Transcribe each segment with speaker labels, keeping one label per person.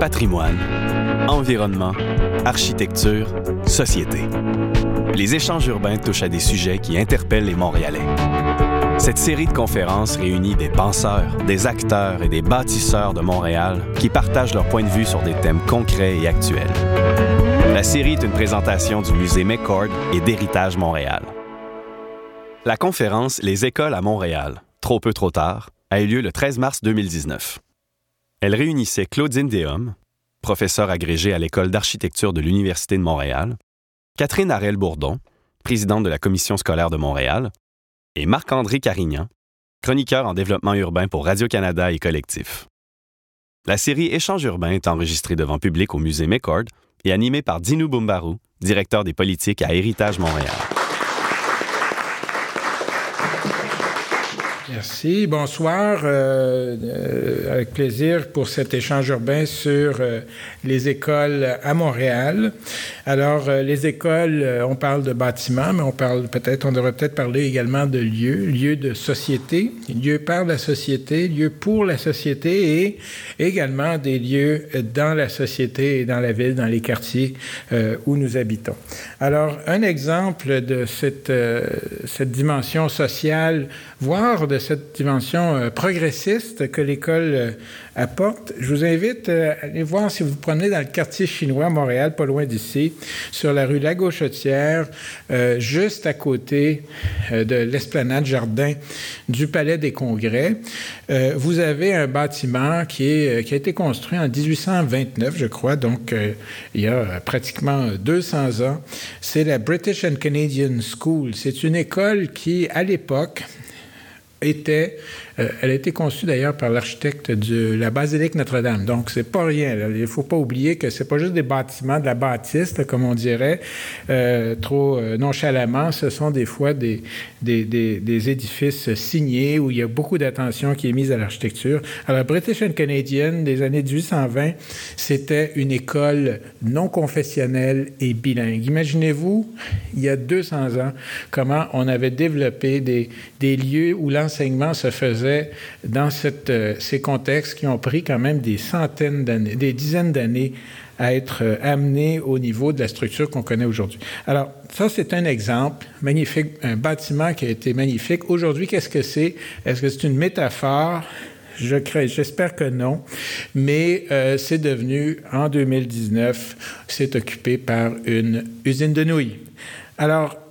Speaker 1: patrimoine, environnement, architecture, société. Les échanges urbains touchent à des sujets qui interpellent les Montréalais. Cette série de conférences réunit des penseurs, des acteurs et des bâtisseurs de Montréal qui partagent leur point de vue sur des thèmes concrets et actuels. La série est une présentation du musée McCord et d'Héritage Montréal. La conférence Les écoles à Montréal, trop peu trop tard, a eu lieu le 13 mars 2019. Elle réunissait Claudine Déhomme, professeure agrégée à l'École d'architecture de l'Université de Montréal, Catherine Harel-Bourdon, présidente de la Commission scolaire de Montréal, et Marc-André Carignan, chroniqueur en développement urbain pour Radio-Canada et Collectif. La série Échange urbain est enregistrée devant public au musée McCord et animée par Dinu Bumbaru, directeur des politiques à Héritage Montréal.
Speaker 2: Merci. Bonsoir. Euh, euh, avec plaisir pour cet échange urbain sur euh, les écoles à Montréal. Alors, les écoles, on parle de bâtiments, mais on parle peut-être, on devrait peut-être parler également de lieux, lieux de société, lieux par la société, lieux pour la société et également des lieux dans la société et dans la ville, dans les quartiers où nous habitons. Alors, un exemple de cette, cette dimension sociale, voire de cette dimension euh, progressiste que l'école euh, apporte. Je vous invite euh, à aller voir si vous vous promenez dans le quartier chinois à Montréal, pas loin d'ici, sur la rue La Gauchetière, juste à côté de l'esplanade jardin du Palais des Congrès. vous avez un bâtiment qui, qui a été construit en 1829, je crois, donc il y a pratiquement 200 ans. C'est la British and Canadian School. C'est une école qui, à l'époque, était euh, elle a été conçue d'ailleurs par l'architecte de la basilique Notre-Dame. Donc, c'est pas rien. Il ne faut pas oublier que c'est pas juste des bâtiments de la bâtisse, comme on dirait, euh, trop euh, nonchalamment. Ce sont des fois des, des, des, édifices signés où il y a beaucoup d'attention qui est mise à l'architecture. Alors, British and Canadian des années 1820, c'était une école non confessionnelle et bilingue. Imaginez-vous, il y a 200 ans, comment on avait développé des, des lieux où l'enseignement se faisait dans euh, ces contextes qui ont pris quand même des centaines d'années, des dizaines d'années à être euh, amenés au niveau de la structure qu'on connaît aujourd'hui. Alors, ça, c'est un exemple magnifique, un bâtiment qui a été magnifique. Aujourd'hui, qu'est-ce que c'est? Est-ce que c'est une métaphore? Je j'espère que non, mais euh, c'est devenu, en 2019, c'est occupé par une usine de nouilles. Alors,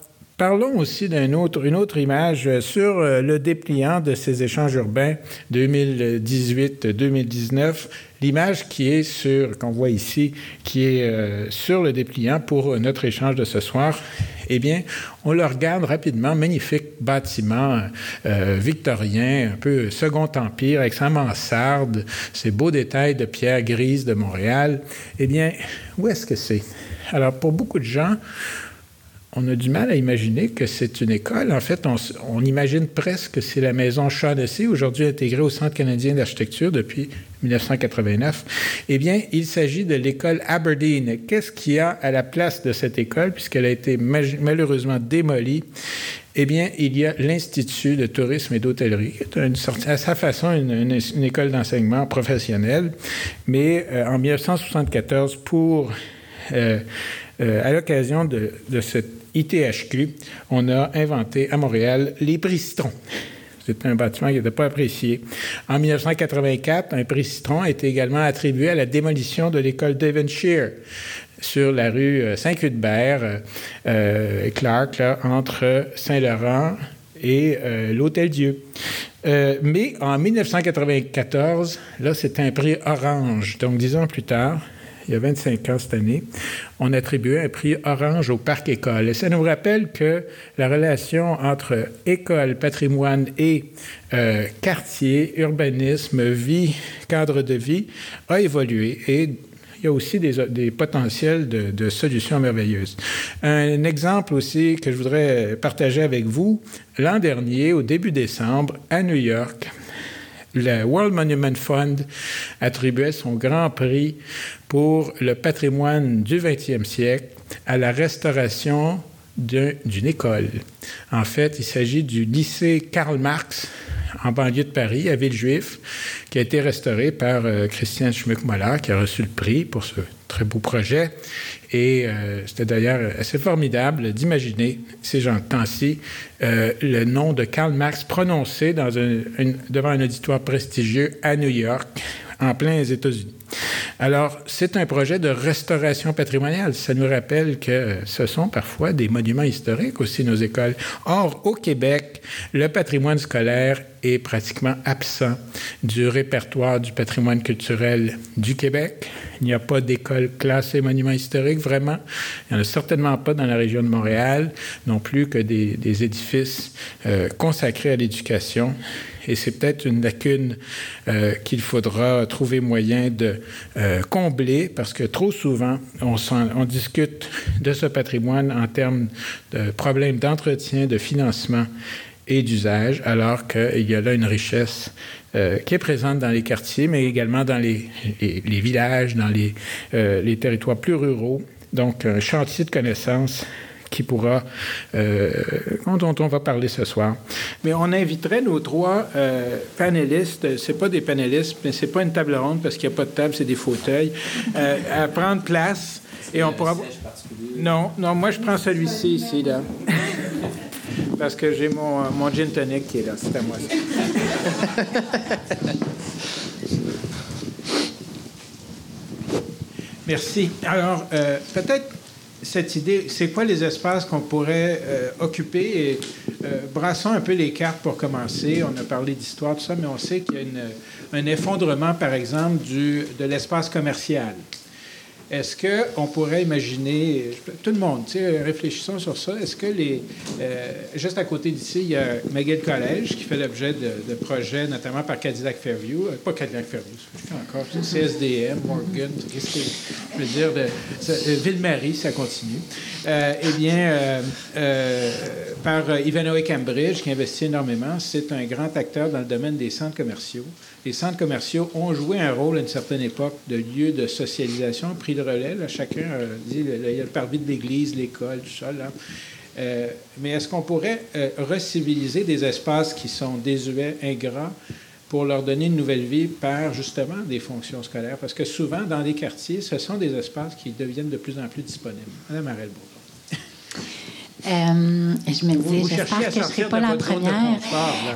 Speaker 2: Parlons aussi d'une autre, image sur euh, le dépliant de ces échanges urbains 2018-2019. L'image qui est qu'on voit ici, qui est euh, sur le dépliant pour notre échange de ce soir, eh bien, on le regarde rapidement, magnifique bâtiment euh, victorien, un peu Second Empire, avec sa mansarde, ces beaux détails de pierre grise de Montréal. Eh bien, où est-ce que c'est? Alors, pour beaucoup de gens, on a du mal à imaginer que c'est une école. En fait, on, imagine presque que c'est la maison Shaughnessy, aujourd'hui intégrée au Centre canadien d'architecture depuis 1989. Eh bien, il s'agit de l'école Aberdeen. Qu'est-ce qu'il y a à la place de cette école, puisqu'elle a été malheureusement démolie? Eh bien, il y a l'Institut de tourisme et d'hôtellerie, qui est à sa façon une, école d'enseignement professionnel, mais euh, en 1974, pour euh, euh, à l'occasion de, de cette ITHQ, on a inventé à Montréal les Citron. C'est un bâtiment qui n'était pas apprécié. En 1984, un prix Citron a été également attribué à la démolition de l'école Devonshire sur la rue euh, Saint-Cuthbert, euh, euh, Clark, entre Saint-Laurent et l'Hôtel-Dieu. mais en 1994, là, c'était un prix orange. Donc, dix ans plus tard, il y a 25 ans cette année, on attribuait un prix Orange au Parc École. Et ça nous rappelle que la relation entre école, patrimoine et euh, quartier, urbanisme, vie, cadre de vie a évolué et il y a aussi des, potentiels de, de, solutions merveilleuses. Un exemple aussi que je voudrais partager avec vous, l'an dernier, au début décembre, à New York, le World Monument Fund attribuait son grand prix pour le patrimoine du 20e siècle à la restauration d'une école. En fait, il s'agit du lycée Karl Marx, en banlieue de Paris, à Villejuif, qui a été restauré par euh, Christian Schmuck-Moller, qui a reçu le prix pour ce très beau projet. Et euh, c'était d'ailleurs assez formidable d'imaginer, ces gens-temps-ci, euh, le nom de Karl Marx prononcé devant un auditoire prestigieux à New York, en plein États-Unis. Alors, c'est un projet de restauration patrimoniale. Ça nous rappelle que ce sont parfois des monuments historiques aussi, nos écoles. Or, au Québec, le patrimoine scolaire est pratiquement absent du répertoire du patrimoine culturel du Québec. Il n'y a pas d'école classée monument historique, vraiment. Il n'y en a certainement pas dans la région de Montréal, non plus que des, édifices euh, consacrés à l'éducation et c'est peut-être une lacune euh, qu'il faudra trouver moyen de euh, combler parce que trop souvent, on, discute de ce patrimoine en termes de problèmes d'entretien, de financement et d'usage, alors qu'il y a là une richesse euh, qui est présente dans les quartiers, mais également dans les, villages, dans les, les territoires plus ruraux. Donc, un chantier de connaissances qui pourra, euh, dont on va parler ce soir. Mais on inviterait nos trois euh, panélistes, c'est pas des panélistes, mais c'est pas une table ronde parce qu'il n'y a pas de table, c'est des fauteuils, euh, à prendre place et on pourra. Non, non, moi je prends celui-ci ici là. parce que j'ai mon, mon gin tonic qui est là, c'est à moi. Merci. Alors, euh, peut-être cette idée, c'est quoi les espaces qu'on pourrait euh, occuper? Et euh, brassons un peu les cartes pour commencer. On a parlé d'histoire, tout ça, mais on sait qu'il y a un effondrement, par exemple, du, de l'espace commercial. Est-ce qu'on pourrait imaginer, tout le monde, réfléchissons sur ça, est-ce que les. Euh, juste à côté d'ici, il y a McGill College qui fait l'objet de, projets, notamment par Cadillac Fairview, euh, pas Cadillac Fairview, encore, CSDM, Morgan, qu'est-ce que je veux dire, de, euh, Ville-Marie, ça continue. eh bien, par Ivanhoe Cambridge, qui investit énormément, c'est un grand acteur dans le domaine des centres commerciaux les centres commerciaux ont joué un rôle à une certaine époque de lieu de socialisation, pris le relais. chacun euh, dit, il y a le parvis de l'église, l'école, tout ça. Euh, mais est-ce qu'on pourrait euh, reciviliser des espaces qui sont désuets, ingrats, pour leur donner une nouvelle vie par justement des fonctions scolaires? Parce que souvent, dans les quartiers, ce sont des espaces qui deviennent de plus en plus disponibles. Madame Arel
Speaker 3: euh, je me disais, j'espère que je ne serai pas la première.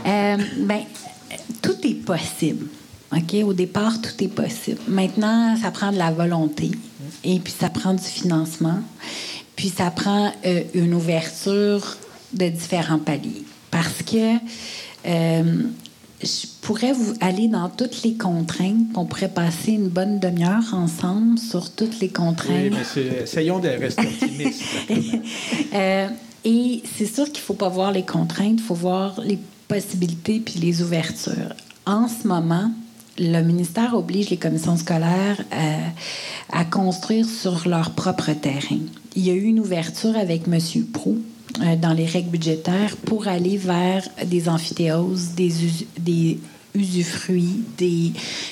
Speaker 3: ben, tout est possible. OK? Au départ, tout est possible. Maintenant, ça prend de la volonté et puis ça prend du financement. Puis ça prend euh, une ouverture de différents paliers. Parce que euh, je pourrais vous aller dans toutes les contraintes. On pourrait passer une bonne demi-heure ensemble sur toutes les contraintes.
Speaker 2: Oui, mais essayons de rester optimistes.
Speaker 3: Euh, et c'est sûr qu'il ne faut pas voir les contraintes, il faut voir les possibilités puis les ouvertures. En ce moment, le ministère oblige les commissions scolaires euh, à, construire sur leur propre terrain. Il y a eu une ouverture avec M. Prou euh, dans les règles budgétaires pour aller vers des amphithéoses, des, des usufruit.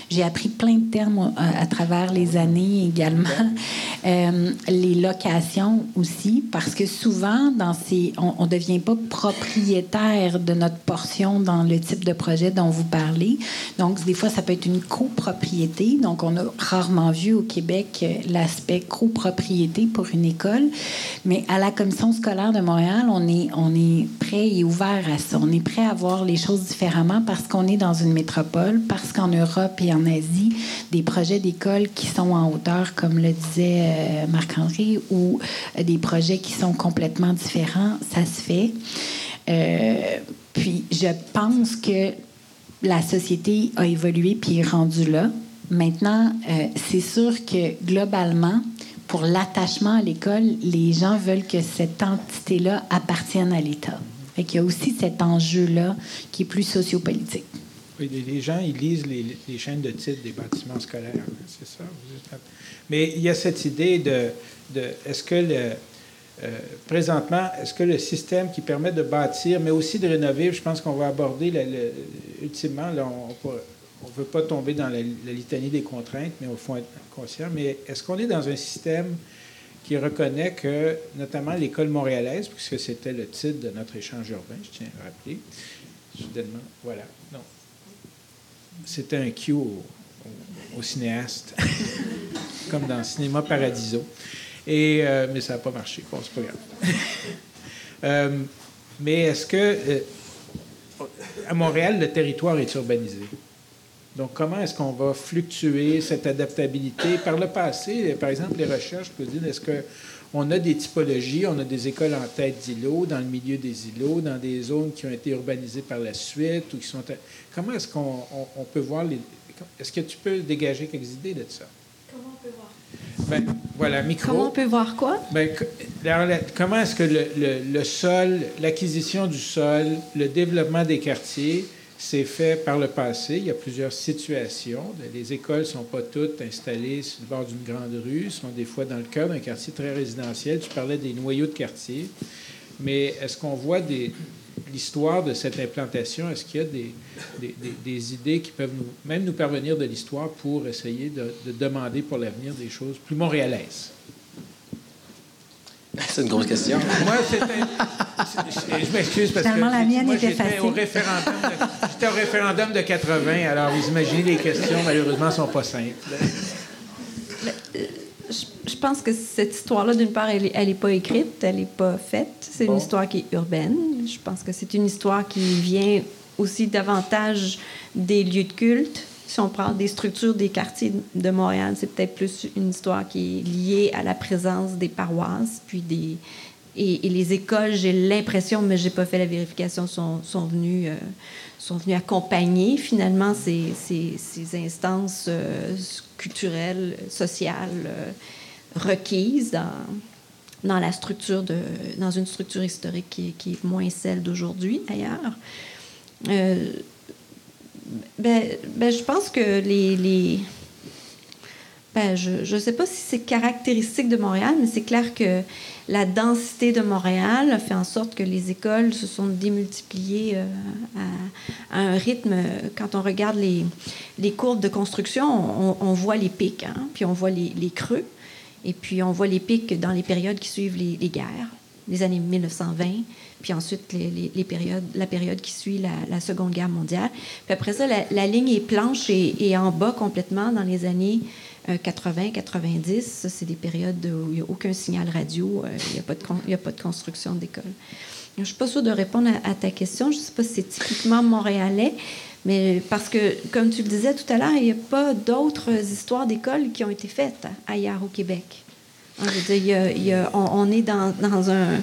Speaker 3: J'ai appris plein de termes à, travers les années également. Euh, les locations aussi, parce que souvent, dans ces... on ne devient pas propriétaire de notre portion dans le type de projet dont vous parlez. Donc, des fois, ça peut être une copropriété. Donc, on a rarement vu au Québec euh, l'aspect copropriété pour une école. Mais à la Commission scolaire de Montréal, on est, on est prêt et ouvert à ça. On est prêt à voir les choses différemment parce qu'on est dans une métropole, parce qu'en Europe et en Asie, des projets d'école qui sont en hauteur, comme le disait euh, Marc-André, ou des projets qui sont complètement différents, ça se fait. Euh, puis je pense que la société a évolué puis est rendue là. Maintenant, euh, c'est sûr que globalement, pour l'attachement à l'école, les gens veulent que cette entité-là appartienne à l'État. Il y a aussi cet enjeu-là qui est plus sociopolitique
Speaker 2: les gens, ils lisent les, chaînes de titres des bâtiments scolaires. Hein, c'est ça. Mais il y a cette idée de, est-ce que le, euh, présentement, est-ce que le système qui permet de bâtir, mais aussi de rénover, je pense qu'on va aborder ultimement, on ne veut pas tomber dans la, litanie des contraintes, mais au fond être conscient, mais est-ce qu'on est dans un système qui reconnaît que, notamment l'école montréalaise, puisque c'était le titre de notre échange urbain, je tiens à rappeler, soudainement. Voilà. Non. C'était un cue au, cinéaste, comme dans Cinéma Paradiso. Euh, mais ça n'a pas marché. Bon, c'est pas grave. Euh, mais est-ce que. Euh, à Montréal, le territoire est urbanisé? Donc, comment est-ce qu'on va fluctuer cette adaptabilité? Par le passé, par exemple, les recherches peuvent dire est-ce que on a des typologies, on a des écoles en tête d'îlots, dans le milieu des îlots, dans des zones qui ont été urbanisées par la suite ou qui sont. Comment est-ce qu'on peut voir les. Est-ce que tu peux dégager quelques idées de ça?
Speaker 4: Comment on peut voir?
Speaker 2: Ben, voilà, micro.
Speaker 4: Comment on peut voir quoi?
Speaker 2: Ben, comment est-ce que le, le sol, l'acquisition du sol, le développement des quartiers, c'est fait par le passé. Il y a plusieurs situations. Les écoles ne sont pas toutes installées sur le bord d'une grande rue, sont des fois dans le cœur d'un quartier très résidentiel. Tu parlais des noyaux de quartier. Mais est-ce qu'on voit l'histoire de cette implantation? Est-ce qu'il y a des, idées qui peuvent nous, même nous parvenir de l'histoire pour essayer de demander pour l'avenir des choses plus montréalaises?
Speaker 5: C'est une grosse question.
Speaker 2: moi, c'était. Je m'excuse parce que.
Speaker 3: la mienne
Speaker 2: moi,
Speaker 3: était
Speaker 2: j'étais au, référendum de, j'étais au référendum de 80, alors vous imaginez, les questions, malheureusement, ne sont pas simples.
Speaker 4: Euh, je pense que cette histoire-là, d'une part, elle n'est pas écrite, elle n'est pas faite. C'est une histoire qui est urbaine. Je pense que c'est une histoire qui vient aussi davantage des lieux de culte si on parle des structures des quartiers de Montréal, c'est peut-être plus une histoire qui est liée à la présence des paroisses, puis des et, les écoles, j'ai l'impression, mais j'ai pas fait la vérification, sont, sont venues euh, sont venues accompagner finalement ces, ces, ces instances euh, culturelles, sociales euh, requises dans dans la structure de dans une structure historique qui, est moins celle d'aujourd'hui ailleurs. Ben, ben, je pense que les. les... Ben, je ne sais pas si c'est caractéristique de Montréal, mais c'est clair que la densité de Montréal a fait en sorte que les écoles se sont démultipliées euh, à, un rythme. Quand on regarde les, les courbes de construction, on, voit les pics, hein, puis on voit les, les, creux, et puis on voit les pics dans les périodes qui suivent les, les guerres, les années 1920, puis ensuite les, périodes, la période qui suit la, Seconde Guerre mondiale. Puis après ça, la, ligne est planche et, en bas complètement dans les années 80, euh, 90. Ça, c'est des périodes où il n'y a aucun signal radio, euh, il n'y a, pas de a pas de construction d'école. Je ne suis pas sûre de répondre à, ta question. Je ne sais pas si c'est typiquement montréalais, mais parce que, comme tu le disais tout à l'heure, il n'y a pas d'autres histoires d'école qui ont été faites ailleurs au Québec. On, est dans un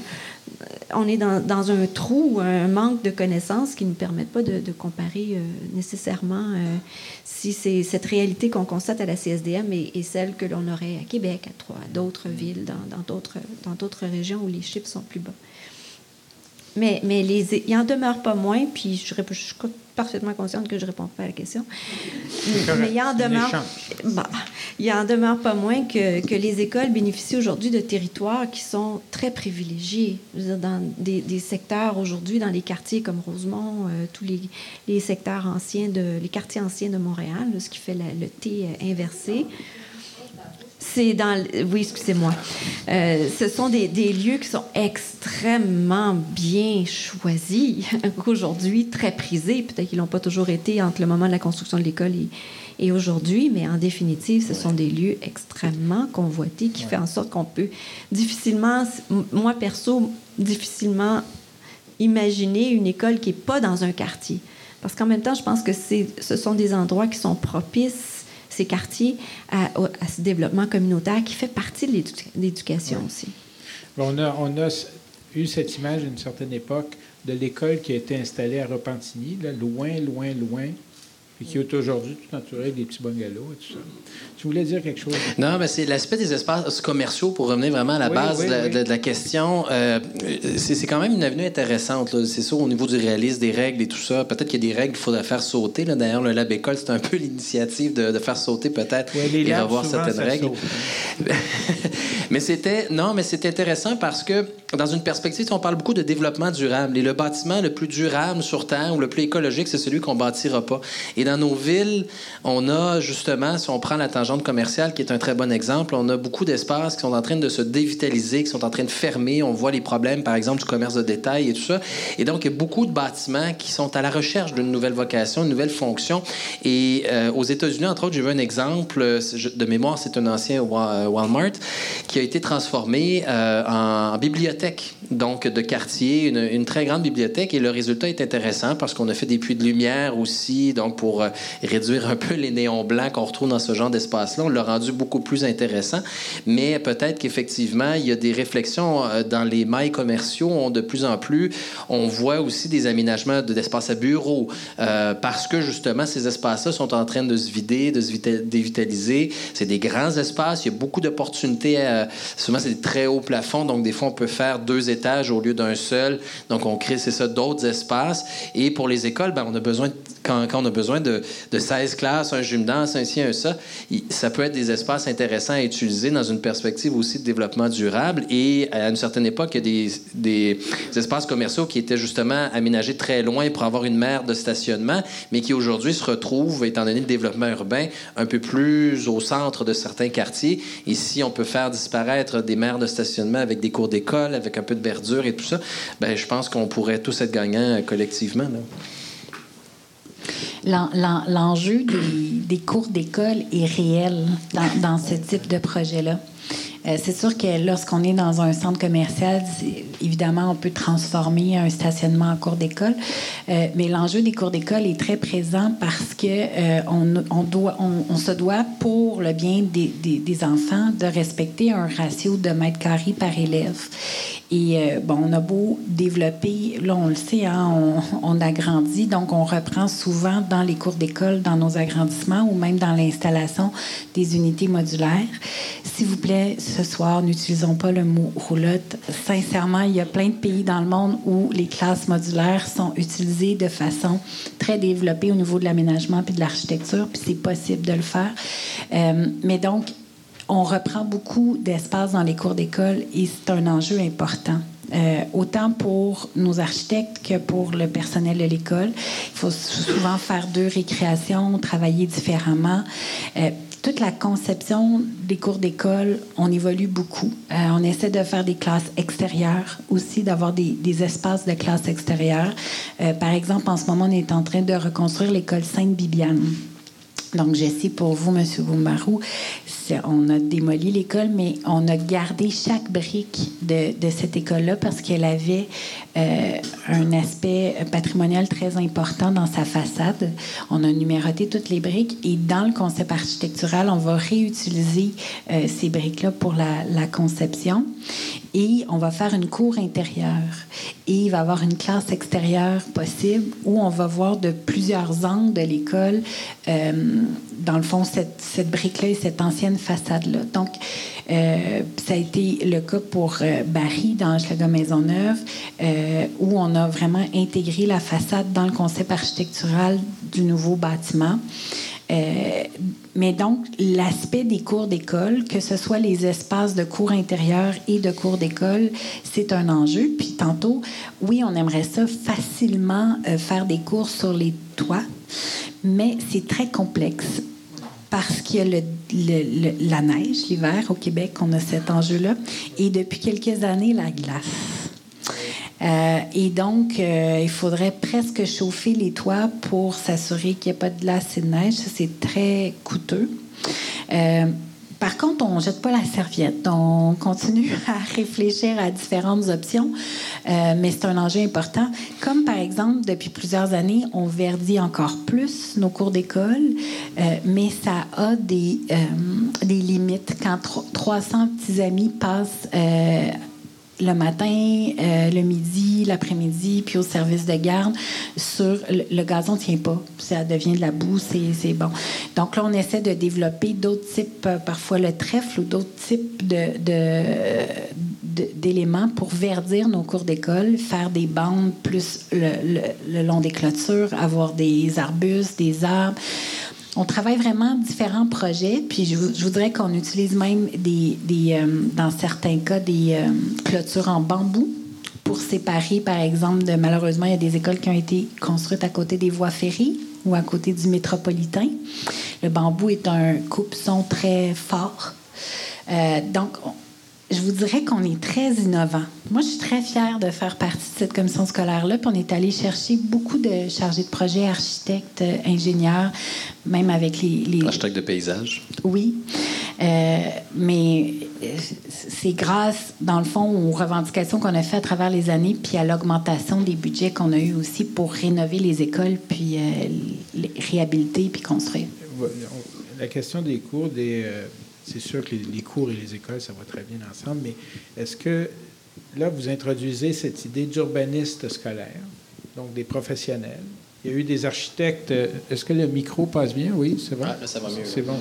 Speaker 4: on est dans, un trou, un manque de connaissances qui ne permettent pas de, comparer euh, nécessairement euh, si c'est cette réalité qu'on constate à la CSDM et, celle que l'on aurait à Québec, à d'autres villes, dans d'autres dans d'autres régions où les chiffres sont plus bas. Mais, mais les, il en demeure pas moins, puis je, je, suis parfaitement consciente que je ne réponds pas à la question. Mais il en, demeure, il en demeure pas moins que, que les écoles bénéficient aujourd'hui de territoires qui sont très privilégiés. dans des, des secteurs aujourd'hui, dans les quartiers comme Rosemont, euh, tous les, les, secteurs anciens, de, les quartiers anciens de Montréal, ce qui fait le T inversé. C'est dans. Oui, excusez-moi. Euh, ce sont des, des, lieux qui sont extrêmement bien choisis, aujourd'hui très prisés. Peut-être qu'ils n'ont pas toujours été entre le moment de la construction de l'école et, et aujourd'hui, mais en définitive, ce sont des lieux extrêmement convoités qui font en sorte qu'on peut difficilement, moi perso, difficilement imaginer une école qui n'est pas dans un quartier. Parce qu'en même temps, je pense que ce sont des endroits qui sont propices ces quartiers à, ce développement communautaire qui fait partie de l'éducation aussi.
Speaker 2: on, a, on a eu cette image à une certaine époque de l'école qui a été installée à Repentigny, là, loin, loin, loin et qui est aujourd'hui tout entouré avec des petits bungalows et tout ça. Tu voulais dire quelque chose?
Speaker 5: Non, mais c'est l'aspect des espaces commerciaux pour revenir vraiment à la base de, la, question. Euh, c'est quand même une avenue intéressante. C'est sûr, au niveau du réalisme, des règles et tout ça. Peut-être qu'il y a des règles qu'il faudrait faire sauter. D'ailleurs, le Lab École, c'est un peu l'initiative de, faire sauter peut-être
Speaker 2: et revoir certaines règles.
Speaker 5: mais c'était non, mais c'est intéressant parce que dans une perspective, on parle beaucoup de développement durable. Et le bâtiment le plus durable sur Terre ou le plus écologique, c'est celui qu'on bâtira pas. Et dans nos villes, on a justement, si on prend la tangente commerciale, qui est un très bon exemple, on a beaucoup d'espaces qui sont en train de se dévitaliser, qui sont en train de fermer. On voit les problèmes, par exemple, du commerce de détail et tout ça. Et donc, il y a beaucoup de bâtiments qui sont à la recherche d'une nouvelle vocation, une nouvelle fonction. Et euh, aux États-Unis, entre autres, j'ai vu un exemple de mémoire, c'est un ancien Walmart qui a été transformé en bibliothèque, donc de quartier, une, une très grande bibliothèque. Et le résultat est intéressant parce qu'on a fait des puits de lumière aussi, donc pour euh, réduire un peu les néons blancs qu'on retrouve dans ce genre d'espace-là. On l'a rendu beaucoup plus intéressant. Mais peut-être qu'effectivement, il y a des réflexions euh, dans les mailles commerciaux. On, de plus en plus, on voit aussi des aménagements d'espaces à bureaux euh, parce que justement, ces espaces-là sont en train de se vider, de se dévitaliser. C'est des grands espaces. Il y a beaucoup d'opportunités. souvent, c'est des très hauts plafonds. Donc, des fois, on peut faire deux étages au lieu d'un seul. Donc, on crée, c'est ça, d'autres espaces. Et pour les écoles, ben, on a besoin, quand, quand, on a besoin de, de 16 classes, un gym danse, un ci, un ça, ça peut être des espaces intéressants à utiliser dans une perspective aussi de développement durable. Et à une certaine époque, il y a des, des, espaces commerciaux qui étaient justement aménagés très loin pour avoir une mer de stationnement, mais qui aujourd'hui se retrouvent, étant donné le développement urbain, un peu plus au centre de certains quartiers. Ici, on peut faire disparaître des mers de stationnement avec des cours d'école, avec un peu de verdure et tout ça. Ben, je pense qu'on pourrait tous être gagnants collectivement.
Speaker 3: L'enjeu des, cours d'école est réel dans, ce type de projet-là. Euh, c'est sûr que lorsqu'on est dans un centre commercial, évidemment, on peut transformer un stationnement en cours d'école, euh, mais l'enjeu des cours d'école est très présent parce que euh, on, se doit, pour le bien des, des, enfants, de respecter un ratio de mètres carrés par élève. Et bon, on a beau développer, là on le sait, hein, on, on, agrandit, donc on reprend souvent dans les cours d'école, dans nos agrandissements ou même dans l'installation des unités modulaires. S'il vous plaît, ce soir, n'utilisons pas le mot roulotte. Sincèrement, il y a plein de pays dans le monde où les classes modulaires sont utilisées de façon très développée au niveau de l'aménagement puis de l'architecture, puis c'est possible de le faire. Euh, mais donc, on reprend beaucoup d'espace dans les cours d'école et c'est un enjeu important. Euh, autant pour nos architectes que pour le personnel de l'école. Il faut souvent faire deux récréations, travailler différemment. Euh, toute la conception des cours d'école, on évolue beaucoup. Euh, on essaie de faire des classes extérieures aussi, d'avoir des, espaces de classe extérieures. Par exemple, en ce moment, on est en train de reconstruire l'école Sainte-Bibiane. Donc, Jessie, pour vous, M. Boumbarou, on a démoli l'école, mais on a gardé chaque brique de, cette école-là parce qu'elle avait euh, un aspect patrimonial très important dans sa façade. On a numéroté toutes les briques et dans le concept architectural, on va réutiliser euh, ces briques-là pour la, conception et on va faire une cour intérieure. Et il va y avoir une classe extérieure possible où on va voir de plusieurs angles de l'école, euh, dans le fond, cette, cette brique-là et cette ancienne façade-là. Donc, euh, ça a été le cas pour euh, Barry dans Maison Maisonneuve, où on a vraiment intégré la façade dans le concept architectural du nouveau bâtiment. Euh, mais donc, l'aspect des cours d'école, que ce soit les espaces de cours intérieurs et de cours d'école, c'est un enjeu. Puis tantôt, oui, on aimerait ça facilement faire des cours sur les toits, mais c'est très complexe parce qu'il y a la neige l'hiver au Québec, on a cet enjeu-là, et depuis quelques années, la glace. Euh, et donc, euh, il faudrait presque chauffer les toits pour s'assurer qu'il n'y a pas de glace et de neige. Ça, c'est très coûteux. Euh, par contre, on ne jette pas la serviette. On continue à réfléchir à différentes options, mais c'est un enjeu important. Comme par exemple, depuis plusieurs années, on verdit encore plus nos cours d'école, mais ça a des, des limites. Quand 300 petits amis passent le matin, euh, le midi, l'après-midi, puis au service de garde, sur le, gazon tient pas. Ça devient de la boue, c'est bon. Donc là, on essaie de développer d'autres types, euh, parfois le trèfle ou d'autres types de, d'éléments pour verdir nos cours d'école, faire des bandes plus le, le, long des clôtures, avoir des arbustes, des arbres on travaille vraiment différents projets, puis je, voudrais qu'on utilise même des, des euh, dans certains cas des euh, clôtures en bambou pour séparer, par exemple, de malheureusement, il y a des écoles qui ont été construites à côté des voies ferrées ou à côté du métropolitain. Le bambou est un coupe-son très fort. Euh, donc, je vous dirais qu'on est très innovant. Moi, je suis très fière de faire partie de cette commission scolaire-là. Puis on est allé chercher beaucoup de chargés de projet, architectes, ingénieurs, même avec les... les...
Speaker 5: Architectes de paysage.
Speaker 3: Oui. Euh, mais euh, c'est grâce, dans le fond, aux revendications qu'on a faites à travers les années, puis à l'augmentation des budgets qu'on a eu aussi pour rénover les écoles, puis euh, réhabiliter, puis construire.
Speaker 2: La question des cours, des c'est sûr que les, cours et les écoles, ça va très bien ensemble, mais est-ce que là, vous introduisez cette idée d'urbaniste scolaire, donc des professionnels? Il y a eu des architectes. Est-ce que le micro passe bien? Oui, c'est bon?
Speaker 5: Ah, ça va mieux.
Speaker 2: C'est bon.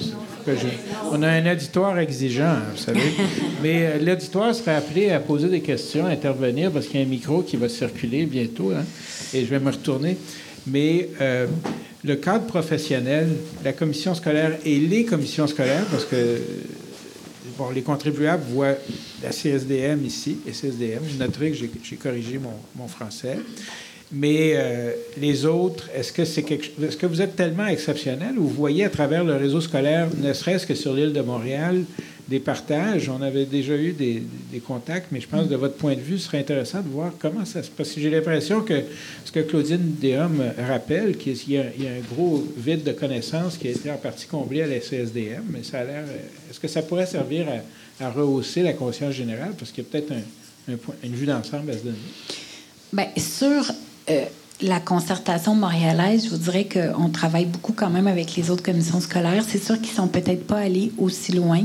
Speaker 2: On a un auditoire exigeant, vous savez. Mais euh, l'auditoire serait appelé à poser des questions, à intervenir, parce qu'il y a un micro qui va circuler bientôt, hein, et je vais me retourner. Mais euh, le cadre professionnel, la commission scolaire et les commissions scolaires, parce que les contribuables voient la CSDM ici, et CSDM, je noterai que j'ai corrigé mon, français. Mais euh, les autres, est-ce que est-ce que vous êtes tellement exceptionnel ou vous voyez à travers le réseau scolaire, ne serait-ce que sur l'île de Montréal, des partages. On avait déjà eu des, contacts, mais je pense que de votre point de vue, ce serait intéressant de voir comment ça se passe. J'ai l'impression que ce que Claudine Deshommes rappelle, qu'il y, a, un gros vide de connaissances qui a été en partie comblé à la CSDM, mais ça a l'air. Est-ce que ça pourrait servir à, rehausser la conscience générale? Parce qu'il y a peut-être un, une vue d'ensemble à se donner.
Speaker 3: Bien, sur. Euh, la concertation montréalaise, je vous dirais qu'on travaille beaucoup quand même avec les autres commissions scolaires. C'est sûr qu'ils sont peut-être pas allés aussi loin.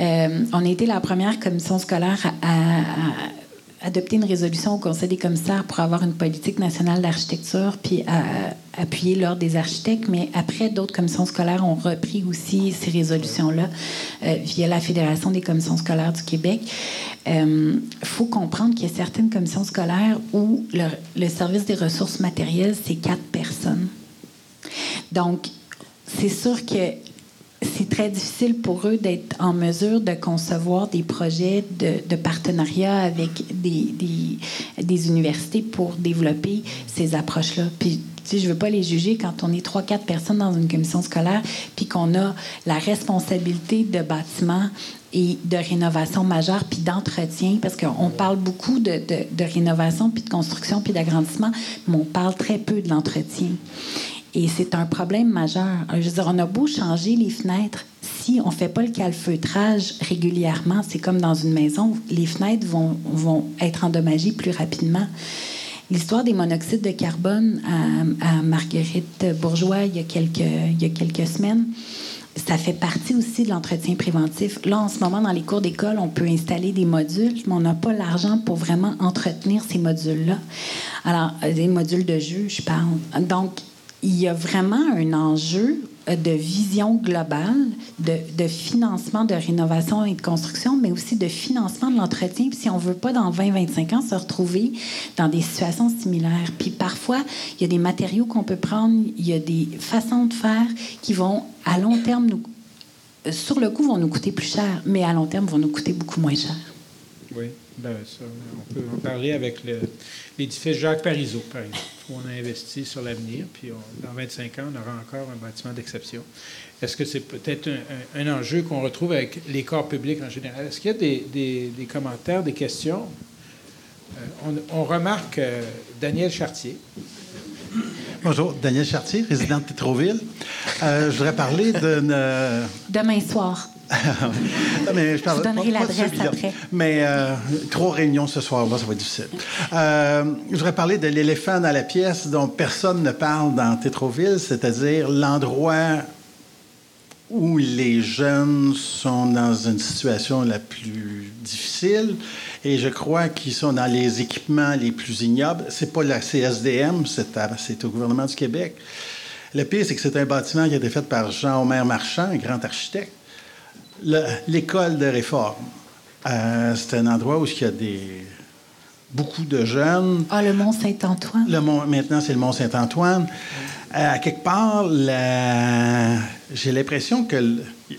Speaker 3: Euh, on a été la première commission scolaire à, adopter une résolution au Conseil des commissaires pour avoir une politique nationale d'architecture, puis appuyer l'ordre des architectes. Mais après, d'autres commissions scolaires ont repris aussi ces résolutions-là euh, via la Fédération des commissions scolaires du Québec. Il euh, faut comprendre qu'il y a certaines commissions scolaires où le, service des ressources matérielles, c'est quatre personnes. Donc, c'est sûr que c'est très difficile pour eux d'être en mesure de concevoir des projets de, partenariat avec des, des, universités pour développer ces approches-là. Puis, je ne veux pas les juger quand on est trois, quatre personnes dans une commission scolaire, puis qu'on a la responsabilité de bâtiments et de rénovation majeure, puis d'entretien, parce qu'on parle beaucoup de, de, rénovation, puis de construction, puis d'agrandissement, mais on parle très peu de l'entretien. Et c'est un problème majeur. Je veux dire, on a beau changer les fenêtres, si on ne fait pas le calfeutrage régulièrement, c'est comme dans une maison, les fenêtres vont, vont être endommagées plus rapidement. L'histoire des monoxydes de carbone à, à Marguerite Bourgeois il y a quelques, il y a quelques semaines, ça fait partie aussi de l'entretien préventif. Là, en ce moment, dans les cours d'école, on peut installer des modules, mais on n'a pas l'argent pour vraiment entretenir ces modules-là. Alors, euh, des modules de jeu, je parle. Donc, il y a vraiment un enjeu euh, de vision globale, de, financement de rénovation et de construction, mais aussi de financement de l'entretien. si on ne veut pas, dans 20-25 ans, se retrouver dans des situations similaires. Puis parfois, il y a des matériaux qu'on peut prendre, il y a des façons de faire qui vont, à long terme, nous, euh, sur le coup, vont nous coûter plus cher, mais à long terme, vont nous coûter beaucoup moins cher.
Speaker 2: Oui, ben ça, on peut en parler avec l'édifice Jacques Parizeau, par exemple, où on a investi sur l'avenir, puis dans 25 ans, on aura encore un bâtiment d'exception. Est-ce que c'est peut-être un, enjeu qu'on retrouve avec les corps publics en général? Est-ce qu'il y a des, commentaires, des questions? Euh, on, remarque euh, Daniel Chartier.
Speaker 6: Bonjour, Daniel Chartier, résident de Tétroville. Euh, je voudrais parler de...
Speaker 3: Demain soir.
Speaker 6: mais je, parle,
Speaker 3: donnerai l'adresse après.
Speaker 6: Mais euh, trois réunions ce soir-là, ça va être difficile. Euh, je voudrais parler de l'éléphant dans la pièce dont personne ne parle dans Tétroville, c'est-à-dire l'endroit où les jeunes sont dans une situation la plus difficile et je crois qu'ils sont dans les équipements les plus ignobles. C'est pas la CSDM, c'est au gouvernement du Québec. Le pire, c'est que c'est un bâtiment qui a été fait par Jean-Omer Marchand, un grand architecte l'école de réforme. Euh, c'est un endroit où il y a des, beaucoup de jeunes.
Speaker 3: Ah, le Mont-Saint-Antoine.
Speaker 6: Le mont, maintenant, c'est le Mont-Saint-Antoine. Euh, à quelque part, j'ai l'impression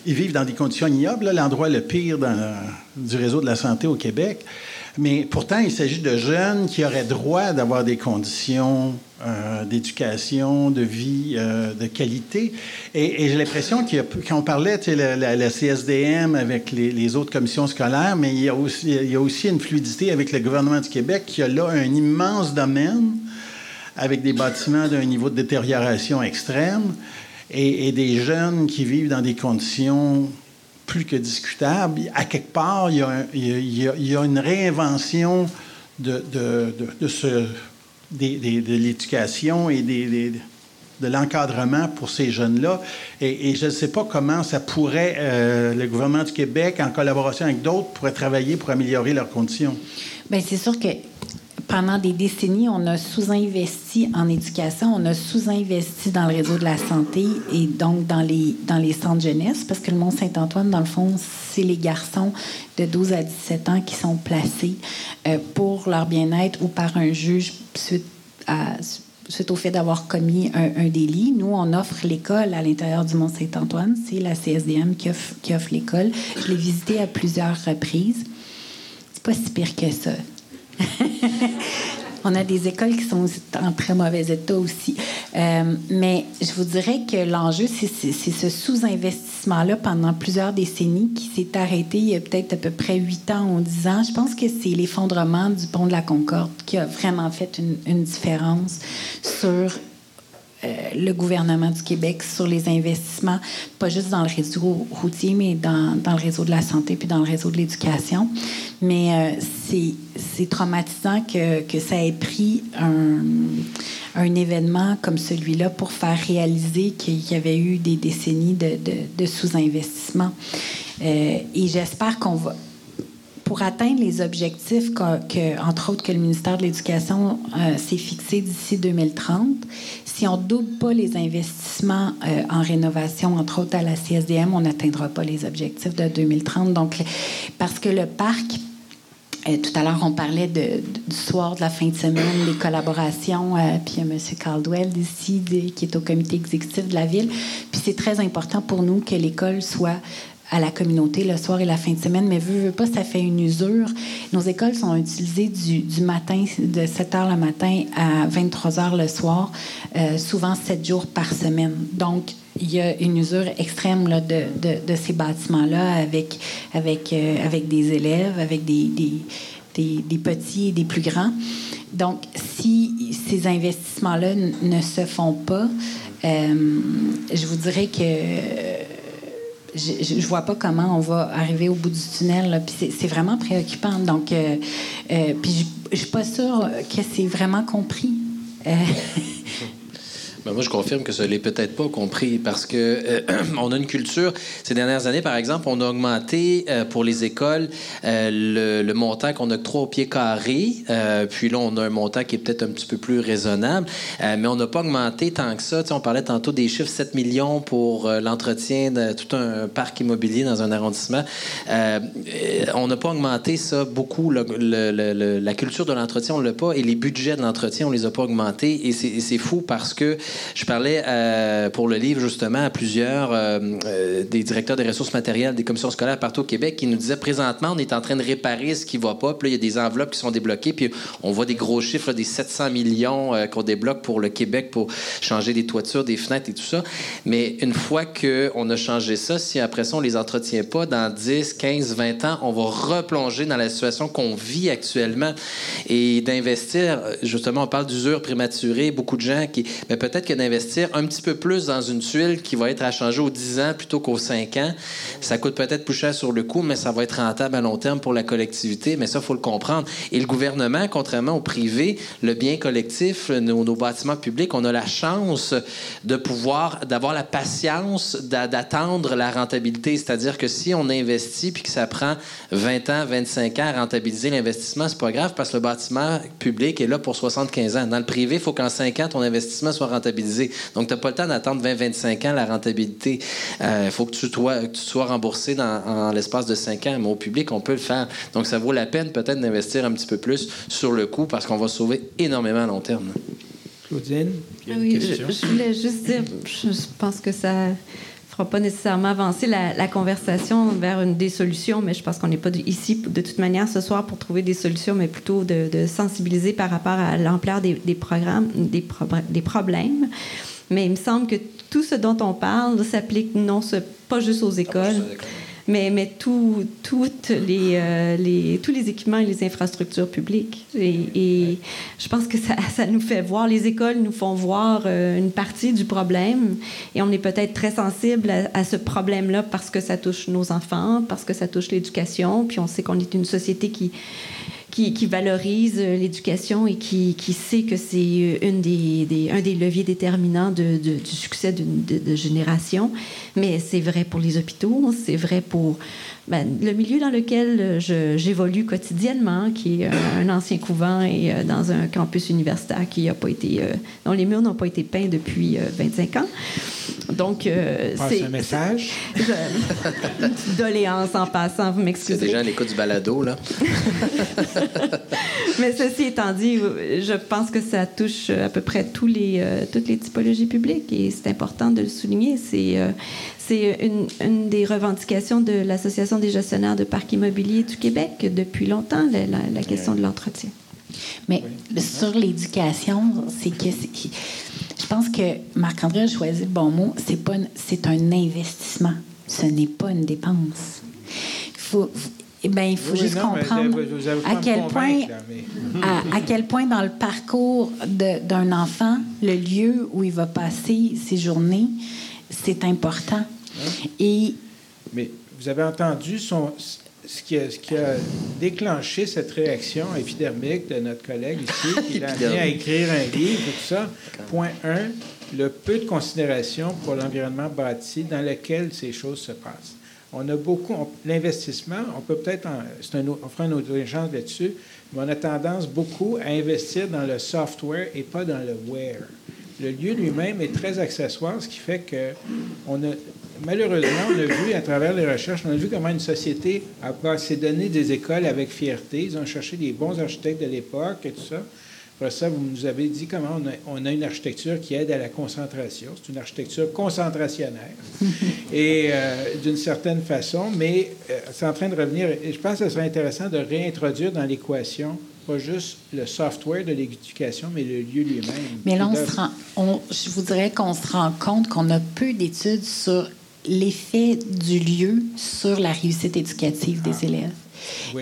Speaker 6: qu'ils vivent dans des conditions ignobles, l'endroit le pire du réseau de la santé au Québec. Mais pourtant, il s'agit de jeunes qui auraient droit d'avoir des conditions euh, d'éducation, de vie euh, de qualité. Et, j'ai l'impression qu'on parlait, tu sais, la, CSDM avec les, autres commissions scolaires, mais il y a aussi une fluidité avec le gouvernement du Québec qui a là un immense domaine avec des bâtiments d'un niveau de détérioration extrême et, des jeunes qui vivent dans des conditions plus que discutables. À quelque part, il y a, une réinvention de, l'éducation et de l'encadrement pour ces jeunes-là. Et, je ne sais pas comment ça pourrait, euh, le gouvernement du Québec, en collaboration avec d'autres, pourrait travailler pour améliorer leurs conditions.
Speaker 3: Bien, c'est sûr que pendant des décennies, on a sous-investi en éducation, on a sous-investi dans le réseau de la santé et donc dans les, dans les centres jeunesse, parce que le Mont-Saint-Antoine, dans le fond, c'est les garçons de 12 à 17 ans qui sont placés euh, pour leur bien-être ou par un juge suite, au fait d'avoir commis un, délit. Nous, on offre l'école à l'intérieur du Mont-Saint-Antoine. C'est la CSDM qui offre, qui offre l'école. Je l'ai visité à plusieurs reprises. C'est pas si pire que ça. On a des écoles qui sont en très mauvais état aussi. Euh, mais je vous dirais que l'enjeu, c'est ce sous-investissement-là pendant plusieurs décennies qui s'est arrêté il y a peut-être à peu près huit ans ou dix ans. Je pense que c'est l'effondrement du pont de la Concorde qui a vraiment fait une, une différence sur le gouvernement du Québec sur les investissements, pas juste dans le réseau routier, mais dans, dans le réseau de la santé puis dans le réseau de l'éducation. Mais euh, c'est traumatisant que, que, ça ait pris un, un événement comme celui-là pour faire réaliser qu'il y avait eu des décennies de, de, de sous-investissement. Euh, et j'espère qu'on va pour atteindre les objectifs que, entre autres, que le ministère de l'Éducation euh, s'est fixé d'ici 2030, si on ne double pas les investissements euh, en rénovation, entre autres à la CSDM, on n'atteindra pas les objectifs de 2030. Donc, parce que le parc euh, tout à l'heure, on parlait du soir, de la fin de semaine, des collaborations. puis il y a M. Caldwell ici, qui est au comité exécutif de la ville. Puis c'est très important pour nous que l'école soit à la communauté le soir et la fin de semaine, mais veux, veux pas, ça fait une usure. Nos écoles sont utilisées du, du matin, de 7 heures le matin à 23 heures le soir, euh, souvent 7 jours par semaine. Donc, il y a une usure extrême là, de, de, de, ces bâtiments-là avec, avec, euh, avec des élèves, avec des, des, des, des, petits et des plus grands. Donc, si ces investissements-là ne se font pas, euh, je vous dirais que je ne vois pas comment on va arriver au bout du tunnel. Puis c'est vraiment préoccupant. Donc, euh, euh, puis je ne suis pas sûre que c'est vraiment compris. Euh,
Speaker 5: ben, moi, je confirme que ça l'est peut-être pas compris parce que euh, on a une culture. Ces dernières années, par exemple, on a augmenté euh, pour les écoles euh, le, montant qu'on octroie au pied carré. puis là, on a un montant qui est peut-être un petit peu plus raisonnable. mais on n'a pas augmenté tant que ça. on parlait tantôt des chiffres 7 millions pour l'entretien de tout un parc immobilier dans un arrondissement. on n'a pas augmenté ça beaucoup. la culture de l'entretien, on l'a pas. Et les budgets de l'entretien, on les a pas augmentés. Et c'est fou parce que je parlais euh, pour le livre justement à plusieurs euh, euh, des directeurs des ressources matérielles des commissions scolaires partout au Québec qui nous disaient présentement on est en train de réparer ce qui va pas. Puis là, il y a des enveloppes qui sont débloquées. Puis on voit des gros chiffres, des 700 millions qu'on débloque pour le Québec pour changer des toitures, des fenêtres et tout ça. Mais une fois qu'on a changé ça, si après ça on les entretient pas, dans 10, 15, 20 ans, on va replonger dans la situation qu'on vit actuellement et d'investir. Justement, on parle d'usure prématurée. Beaucoup de gens qui, mais peut-être que d'investir un petit peu plus dans une tuile qui va être à changer aux 10 ans plutôt qu'aux 5 ans. Ça coûte peut-être plus cher sur le coup, mais ça va être rentable à long terme pour la collectivité. Mais ça, il faut le comprendre. Et le gouvernement, contrairement au privé, le bien collectif, nos, nos bâtiments publics, on a la chance de pouvoir, d'avoir la patience d'attendre la rentabilité. C'est-à-dire que si on investit puis que ça prend 20 ans, 25 ans à rentabiliser l'investissement, c'est pas grave parce que le bâtiment public est là pour 75 ans. Dans le privé, il faut qu'en 5 ans, ton investissement soit rentabilisé donc, tu n'as pas le temps d'attendre 20-25 ans la rentabilité. Il euh, faut que tu, sois, tu sois remboursé dans, en l'espace de 5 ans. Mais au public, on peut le faire. Donc, ça vaut la peine peut-être d'investir un petit peu plus sur le coût parce qu'on va sauver énormément à long terme.
Speaker 2: Claudine,
Speaker 4: oui, Je, voulais juste dire, je pense que ça fera pas nécessairement avancer la, conversation vers une, des solutions, mais je pense qu'on n'est pas ici de toute manière ce soir pour trouver des solutions, mais plutôt de, sensibiliser par rapport à l'ampleur des, programmes, des, des problèmes. Mais il me semble que tout ce dont on parle s'applique non pas juste aux écoles mais, euh, tous les équipements et les infrastructures publiques. Et, je pense que ça, nous fait voir, les écoles nous font voir euh, une partie du problème et on est peut-être très sensible à ce problème-là parce que ça touche nos enfants, parce que ça touche l'éducation, puis on sait qu'on est une société qui qui, valorise euh, l'éducation et qui, qui, sait que c'est euh, une des, un des leviers déterminants de, du succès d'une de, génération. Mais c'est vrai pour les hôpitaux, c'est vrai pour ben, le milieu dans lequel euh, j'évolue quotidiennement, qui est un, ancien couvent et euh, dans un campus universitaire qui a pas été, euh, dont les murs n'ont pas été peints depuis 25 ans. Donc,
Speaker 2: c'est un message.
Speaker 4: une petite doléance en passant, vous m'excusez.
Speaker 5: C'est déjà à l'écoute du balado, là.
Speaker 4: Mais ceci étant dit, je pense que ça touche à peu près tous les, toutes les typologies publiques et c'est important de le souligner. C'est c'est une, des revendications de l'Association des gestionnaires de parcs immobiliers du Québec depuis longtemps, la, question de l'entretien.
Speaker 3: Mais sur l'éducation, c'est que je pense que Marc-André a choisi le bon mot. C'est pas c'est un investissement. Ce n'est pas une dépense. Il faut eh ben, il faut juste comprendre à quel point, à, quel point dans le parcours d'un enfant, le lieu où il va passer ses journées, c'est important. Et...
Speaker 2: Mais vous avez entendu son, ce, qui a, ce qui a déclenché cette réaction épidermique de notre collègue ici, qui l'a amené à écrire un livre et tout ça. Point 1, le peu de considération pour l'environnement bâti dans lequel ces choses se passent. On a beaucoup, l'investissement, on peut peut-être, on fera une autre échange là-dessus, mais on a tendance beaucoup à investir dans le software et pas dans le where. Le lieu lui-même est très accessoire, ce qui fait que on a, malheureusement, on a vu à travers les recherches, on a vu comment une société a s'est donné des écoles avec fierté. Ils ont cherché des bons architectes de l'époque et tout ça. Après ça, vous nous avez dit comment on a, une architecture qui aide à la concentration. C'est une architecture concentrationnaire. et euh, d'une certaine façon, mais euh, c'est en train de revenir. Et je pense que ce serait intéressant de réintroduire dans l'équation pas juste le software de l'éducation, mais le lieu lui-même.
Speaker 3: Mais là, on se rend, je vous dirais qu'on se rend compte qu'on a peu d'études sur l'effet du lieu sur la réussite éducative des ah.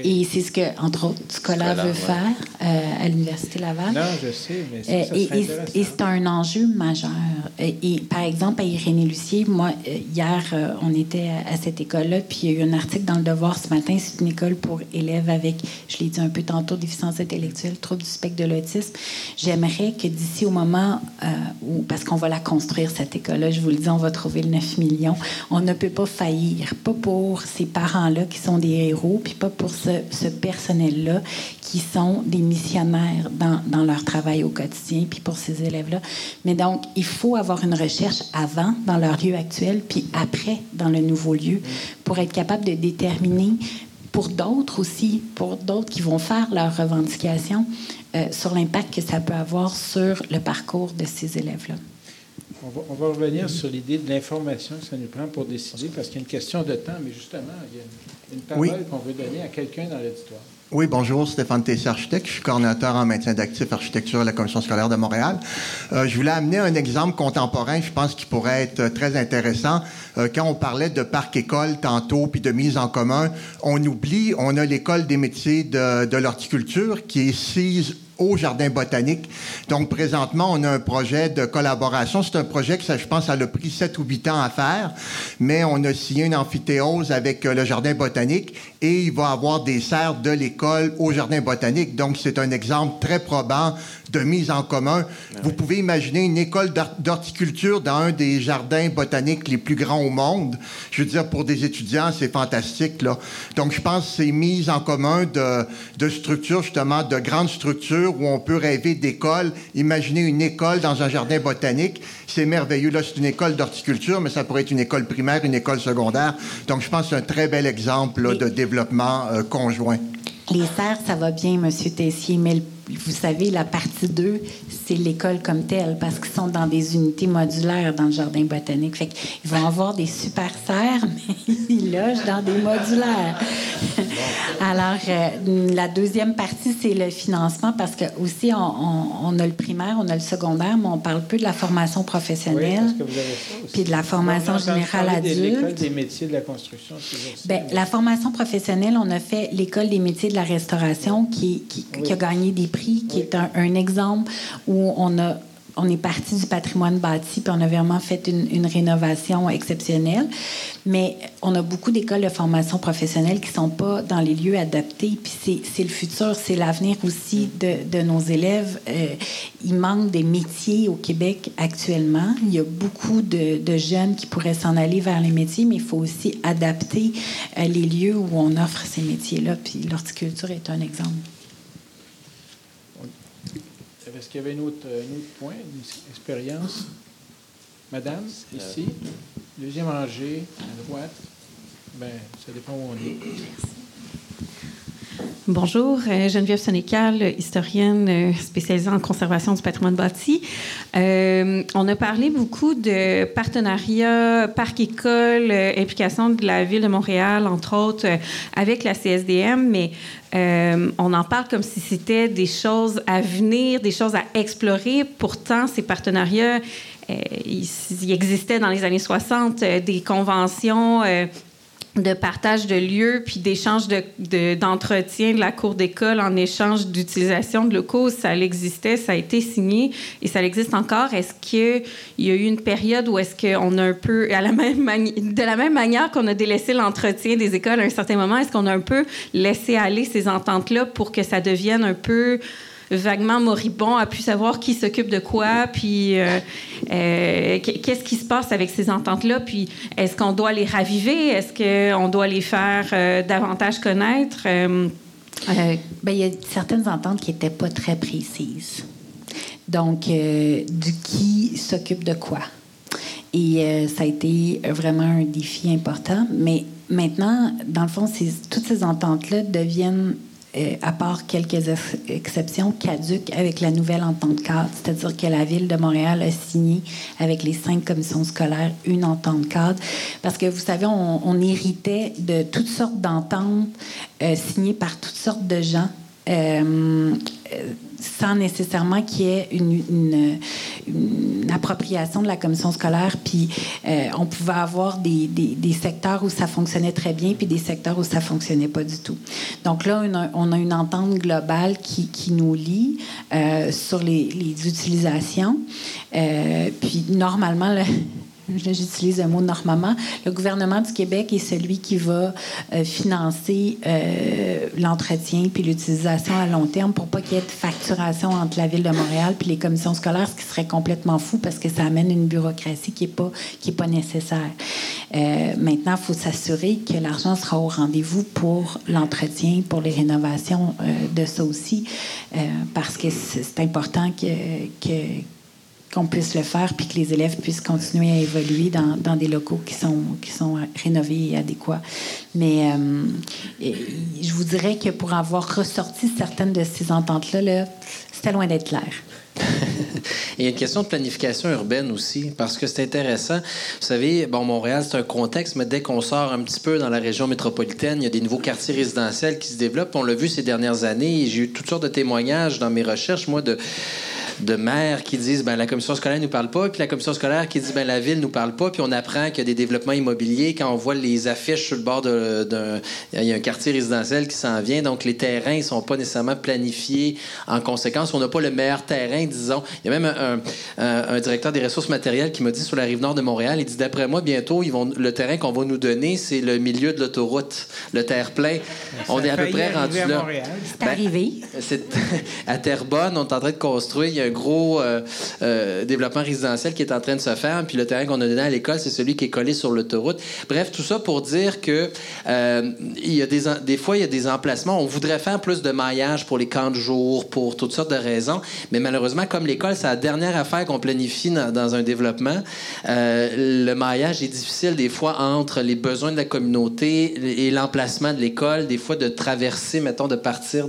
Speaker 3: Et c'est ce que, entre autres, Scolaire veut faire euh, à l'Université Laval.
Speaker 2: Non, je sais, mais ça, ça et,
Speaker 3: et c'est un enjeu majeur. Et, par exemple, à Irénée Lucier, moi, euh, hier, euh, on était à, cette école-là, puis il y a eu un article dans le Devoir ce matin. C'est une école pour élèves avec, je l'ai dit un peu tantôt, déficience intellectuelle, trouble du spectre de l'autisme. J'aimerais que d'ici au moment où, parce qu'on va la construire, cette école-là, je vous le dis, on va trouver le 9 millions, on ne peut pas faillir, pas pour ces parents-là qui sont des héros, puis pas pour ce, personnel-là qui sont des missionnaires dans, leur travail au quotidien, puis pour ces élèves-là. Mais donc, il faut avoir une recherche avant dans leur lieu actuel, puis après dans le nouveau lieu, pour être capable de déterminer pour d'autres aussi, pour d'autres qui vont faire leurs revendications, euh, sur l'impact que ça peut avoir sur le parcours de ces élèves-là.
Speaker 2: On va, on va, revenir sur l'idée de l'information que ça nous prend pour décider, parce qu'il y a une question de temps, mais justement, il y a une parole qu'on veut donner à quelqu'un dans l'auditoire.
Speaker 7: Oui, bonjour, Stéphane Tessier, architecte. Je suis coordinateur en maintien d'actifs architecture à la Commission scolaire de Montréal. Euh, je voulais amener un exemple contemporain, je pense, qui pourrait être très intéressant. Euh, quand on parlait de parc-école tantôt, puis de mise en commun, on oublie, on a l'école des métiers de, de l'horticulture qui est sise au Jardin botanique. Donc, présentement, on a un projet de collaboration. C'est un projet que, ça, je pense, ça a pris 7 ou 8 ans à faire, mais on a signé une amphithéose avec euh, le Jardin botanique et il va avoir des serres de l'école au Jardin botanique. Donc, c'est un exemple très probant de mise en commun. Ah Vous pouvez imaginer une école d'horticulture dans un des jardins botaniques les plus grands au monde. Je veux dire, pour des étudiants, c'est fantastique. Là. Donc, je pense que c'est mise en commun de, de structures, justement, de grandes structures où on peut rêver d'école. Imaginez une école dans un jardin botanique. C'est merveilleux. Là, c'est une école d'horticulture, mais ça pourrait être une école primaire, une école secondaire. Donc, je pense que c'est un très bel exemple de développement euh, conjoint.
Speaker 3: Les serres, ça va bien, M. Tessier, mais vous savez, la partie 2, c'est l'école comme telle, parce qu'ils sont dans des unités modulaires dans le jardin botanique. Fait qu'ils vont avoir des super serres, mais ils logent dans des modulaires. Alors, euh, la deuxième partie, c'est le financement, parce que aussi, on, a le primaire, on a le secondaire, mais on parle peu de la formation professionnelle.
Speaker 2: Oui, parce que vous avez ça aussi.
Speaker 3: Puis de la formation générale adulte.
Speaker 2: L'école des métiers de la construction.
Speaker 3: Bien, la formation professionnelle, on a fait l'école des métiers de la restauration qui, qui, qui a gagné des prix, qui est un, exemple où on a on est parti du patrimoine bâti, puis on a vraiment fait une, rénovation exceptionnelle. Mais on a beaucoup d'écoles de formation professionnelle qui ne sont pas dans les lieux adaptés. Puis c'est le futur, c'est l'avenir aussi de, nos élèves. Euh, il manque des métiers au Québec actuellement. Il y a beaucoup de, jeunes qui pourraient s'en aller vers les métiers, mais il faut aussi adapter euh, les lieux où on offre ces métiers-là. Puis l'horticulture est un exemple.
Speaker 2: Est-ce qu'il y avait un autre, point, une expérience? Madame, ici, deuxième rangée, à droite. Ben, ça dépend où on est.
Speaker 8: Bonjour, euh, Geneviève Sénécal, historienne euh, spécialisée en conservation du patrimoine bâti. Euh, on a parlé beaucoup de partenariat, parc-école, implication de la Ville de Montréal, entre autres, avec la CSDM, mais on en parle comme si c'était des choses à venir, des choses à explorer. Pourtant, ces partenariats, il, existait dans les années 60 des conventions de partage de lieux puis d'échange d'entretien de, de, la cour d'école en échange d'utilisation de locaux, ça existait, ça a été signé et ça existe encore. Est-ce qu'il y a eu une période où est-ce qu'on a un peu, à la même de la même manière qu'on a délaissé l'entretien des écoles à un certain moment, est-ce qu'on a un peu laissé aller ces ententes-là pour que ça devienne un peu vaguement moribond, a pu savoir qui s'occupe de quoi, puis euh, euh, qu'est-ce qui se passe avec ces ententes-là, puis est-ce qu'on doit les raviver, est-ce qu'on doit les faire euh, davantage connaître?
Speaker 3: Bien, il y a certaines ententes qui n'étaient pas très précises. Donc, du qui s'occupe de quoi? Et ça a été vraiment un défi important. Mais maintenant, dans le fond, toutes ces ententes-là deviennent à part quelques exceptions, caduques avec la nouvelle entente cadre, c'est-à-dire que la Ville de Montréal a signé avec les cinq commissions scolaires une entente cadre, parce que vous savez, on, héritait de toutes sortes d'ententes euh, signées par toutes sortes de gens. Euh, sans nécessairement qu'il y ait une, appropriation de la commission scolaire. Puis euh, on pouvait avoir des, secteurs où ça fonctionnait très bien, puis des secteurs où ça fonctionnait pas du tout. Donc là, on a, une entente globale qui, nous lie euh, sur les, utilisations. Euh, puis normalement, j'utilise un mot normalement, le gouvernement du Québec est celui qui va euh, financer euh, l'entretien puis l'utilisation à long terme pour pas qu'il y ait de facturation entre la ville de Montréal puis les commissions scolaires, ce qui serait complètement fou parce que ça amène une bureaucratie qui est pas qui est pas nécessaire. Euh, maintenant, il faut s'assurer que l'argent sera au rendez-vous pour l'entretien, pour les rénovations de ça aussi, parce que c'est important que qu'on puisse le faire, puis que les élèves puissent continuer à évoluer dans, des locaux qui sont, qui sont rénovés et adéquats. Mais euh, je vous dirais que pour avoir ressorti certaines de ces ententes-là, -là, c'était loin d'être clair.
Speaker 5: il y a une question de planification urbaine aussi, parce que c'est intéressant. Vous savez, bon, Montréal, c'est un contexte, mais dès qu'on sort un petit peu dans la région métropolitaine, il y a des nouveaux quartiers résidentiels qui se développent. On l'a vu ces dernières années. J'ai eu toutes sortes de témoignages dans mes recherches, moi, de de maires qui disent ben la commission scolaire nous parle pas, puis la commission scolaire qui dit ben la ville nous parle pas, puis on apprend qu'il y a des développements immobiliers quand on voit les affiches sur le bord d'un il y a un quartier résidentiel qui s'en vient, donc les terrains ne sont pas nécessairement planifiés en conséquence. On n'a pas le meilleur terrain, disons. Il y a même un, un, directeur des ressources matérielles qui m'a dit sur la rive nord de Montréal, il dit d'après moi bientôt ils vont le terrain qu'on va nous donner c'est le milieu de l'autoroute, le terre plein. on est à peu près rendu là.
Speaker 3: C'est arrivé.
Speaker 5: Ben, à Terrebonne, on est en train de construire. Il y a gros développement résidentiel qui est en train de se faire, puis le terrain qu'on a donné à l'école, c'est celui qui est collé sur l'autoroute. Bref, tout ça pour dire que il y a des, fois, il y a des emplacements. On voudrait faire plus de maillage pour les camps de jour, pour toutes sortes de raisons, mais malheureusement, comme l'école, c'est la dernière affaire qu'on planifie dans, un développement, le maillage est difficile des fois entre les besoins de la communauté et l'emplacement de l'école, des fois de traverser, mettons, de partir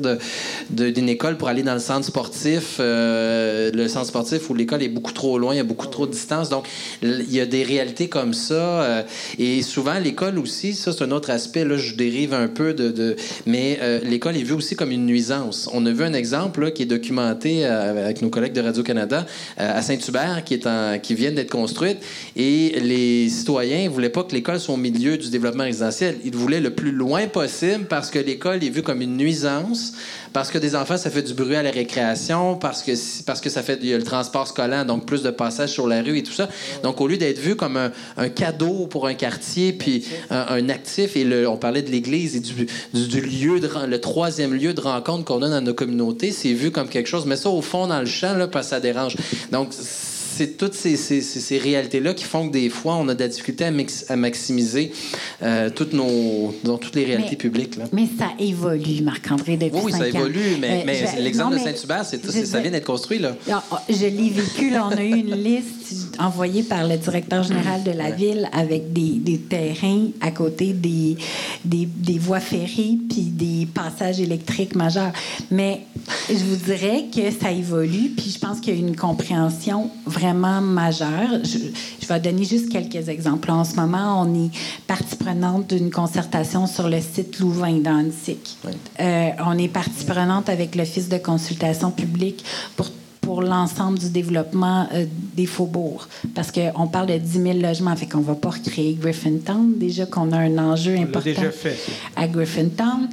Speaker 5: d'une école pour aller dans le centre sportif, euh, le centre sportif où l'école est beaucoup trop loin, il y a beaucoup trop de distance. Donc, il y a des réalités comme ça. Euh, et souvent, l'école aussi, ça, c'est un autre aspect. Là, je dérive un peu de. mais euh, l'école est vue aussi comme une nuisance. On a vu un exemple qui est documenté avec nos collègues de Radio-Canada à Saint-Hubert, qui, est qui vient d'être construite. Et les citoyens ne voulaient pas que l'école soit au milieu du développement résidentiel. Ils voulaient le plus loin possible parce que l'école est vue comme une nuisance, parce que des enfants, ça fait du bruit à la récréation, parce que, parce que ça fait le transport scolaire, donc plus de passages sur la rue et tout ça. Donc, au lieu d'être vu comme un, cadeau pour un quartier, puis un, actif, et le, on parlait de l'Église et du, du, lieu, de, le troisième lieu de rencontre qu'on a dans nos communautés, c'est vu comme quelque chose, mais ça au fond dans le champ, là, parce que ça dérange. Donc, c'est toutes ces, ces, ces réalités-là qui font que des fois, on a de la difficulté à, à maximiser euh, toutes, nos, toutes les réalités publiques. Là.
Speaker 3: Mais ça évolue, Marc-André, depuis
Speaker 5: Oui, ça évolue, mais, euh, mais l'exemple de Saint-Hubert, ça vient d'être construit. Là.
Speaker 3: Ah, ah, je l'ai vécu. Là, on a eu une liste envoyée par le directeur général de la ville avec des, des terrains à côté des, des, des voies ferrées puis des passages électriques majeurs. Mais je vous dirais que ça évolue, puis je pense qu'il y a une compréhension vraiment majeur. Je, vais donner juste quelques exemples. En ce moment, on est partie prenante d'une concertation sur le site Louvain dans Annecy. Euh, on est partie prenante avec l'Office de consultation publique pour pour l'ensemble du développement euh, des faubourgs. Parce qu'on parle de 10 000 logements, fait qu'on ne va pas recréer Griffintown. Déjà qu'on a un enjeu important
Speaker 2: déjà fait,
Speaker 3: à Griffintown.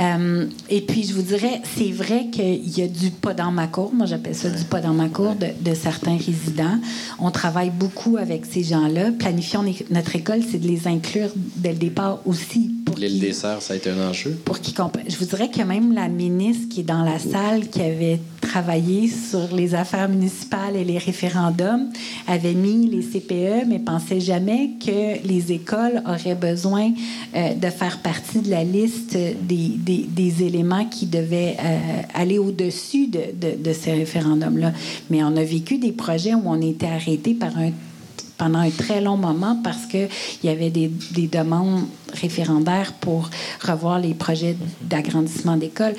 Speaker 3: Euh, et puis, je vous dirais, c'est vrai qu'il y a du pas dans ma cour. Moi, j'appelle ça du pas dans ma cour de, de, certains résidents. On travaille beaucoup avec ces gens-là. Planifions notre école, c'est de les inclure dès le départ aussi.
Speaker 5: L'île des Sœurs, ça a été un enjeu.
Speaker 3: Pour qu'ils Je vous dirais que même la ministre qui est dans la salle, qui avait travaillé sur les affaires municipales et les référendums, avait mis les CPE, mais pensait jamais que les écoles auraient besoin euh, de faire partie de la liste des, des, des éléments qui devaient euh, aller au-dessus de, de, de ces référendums-là. Mais on a vécu des projets où on était arrêté par un pendant un très long moment parce qu'il y avait des, des, demandes référendaires pour revoir les projets d'agrandissement d'écoles.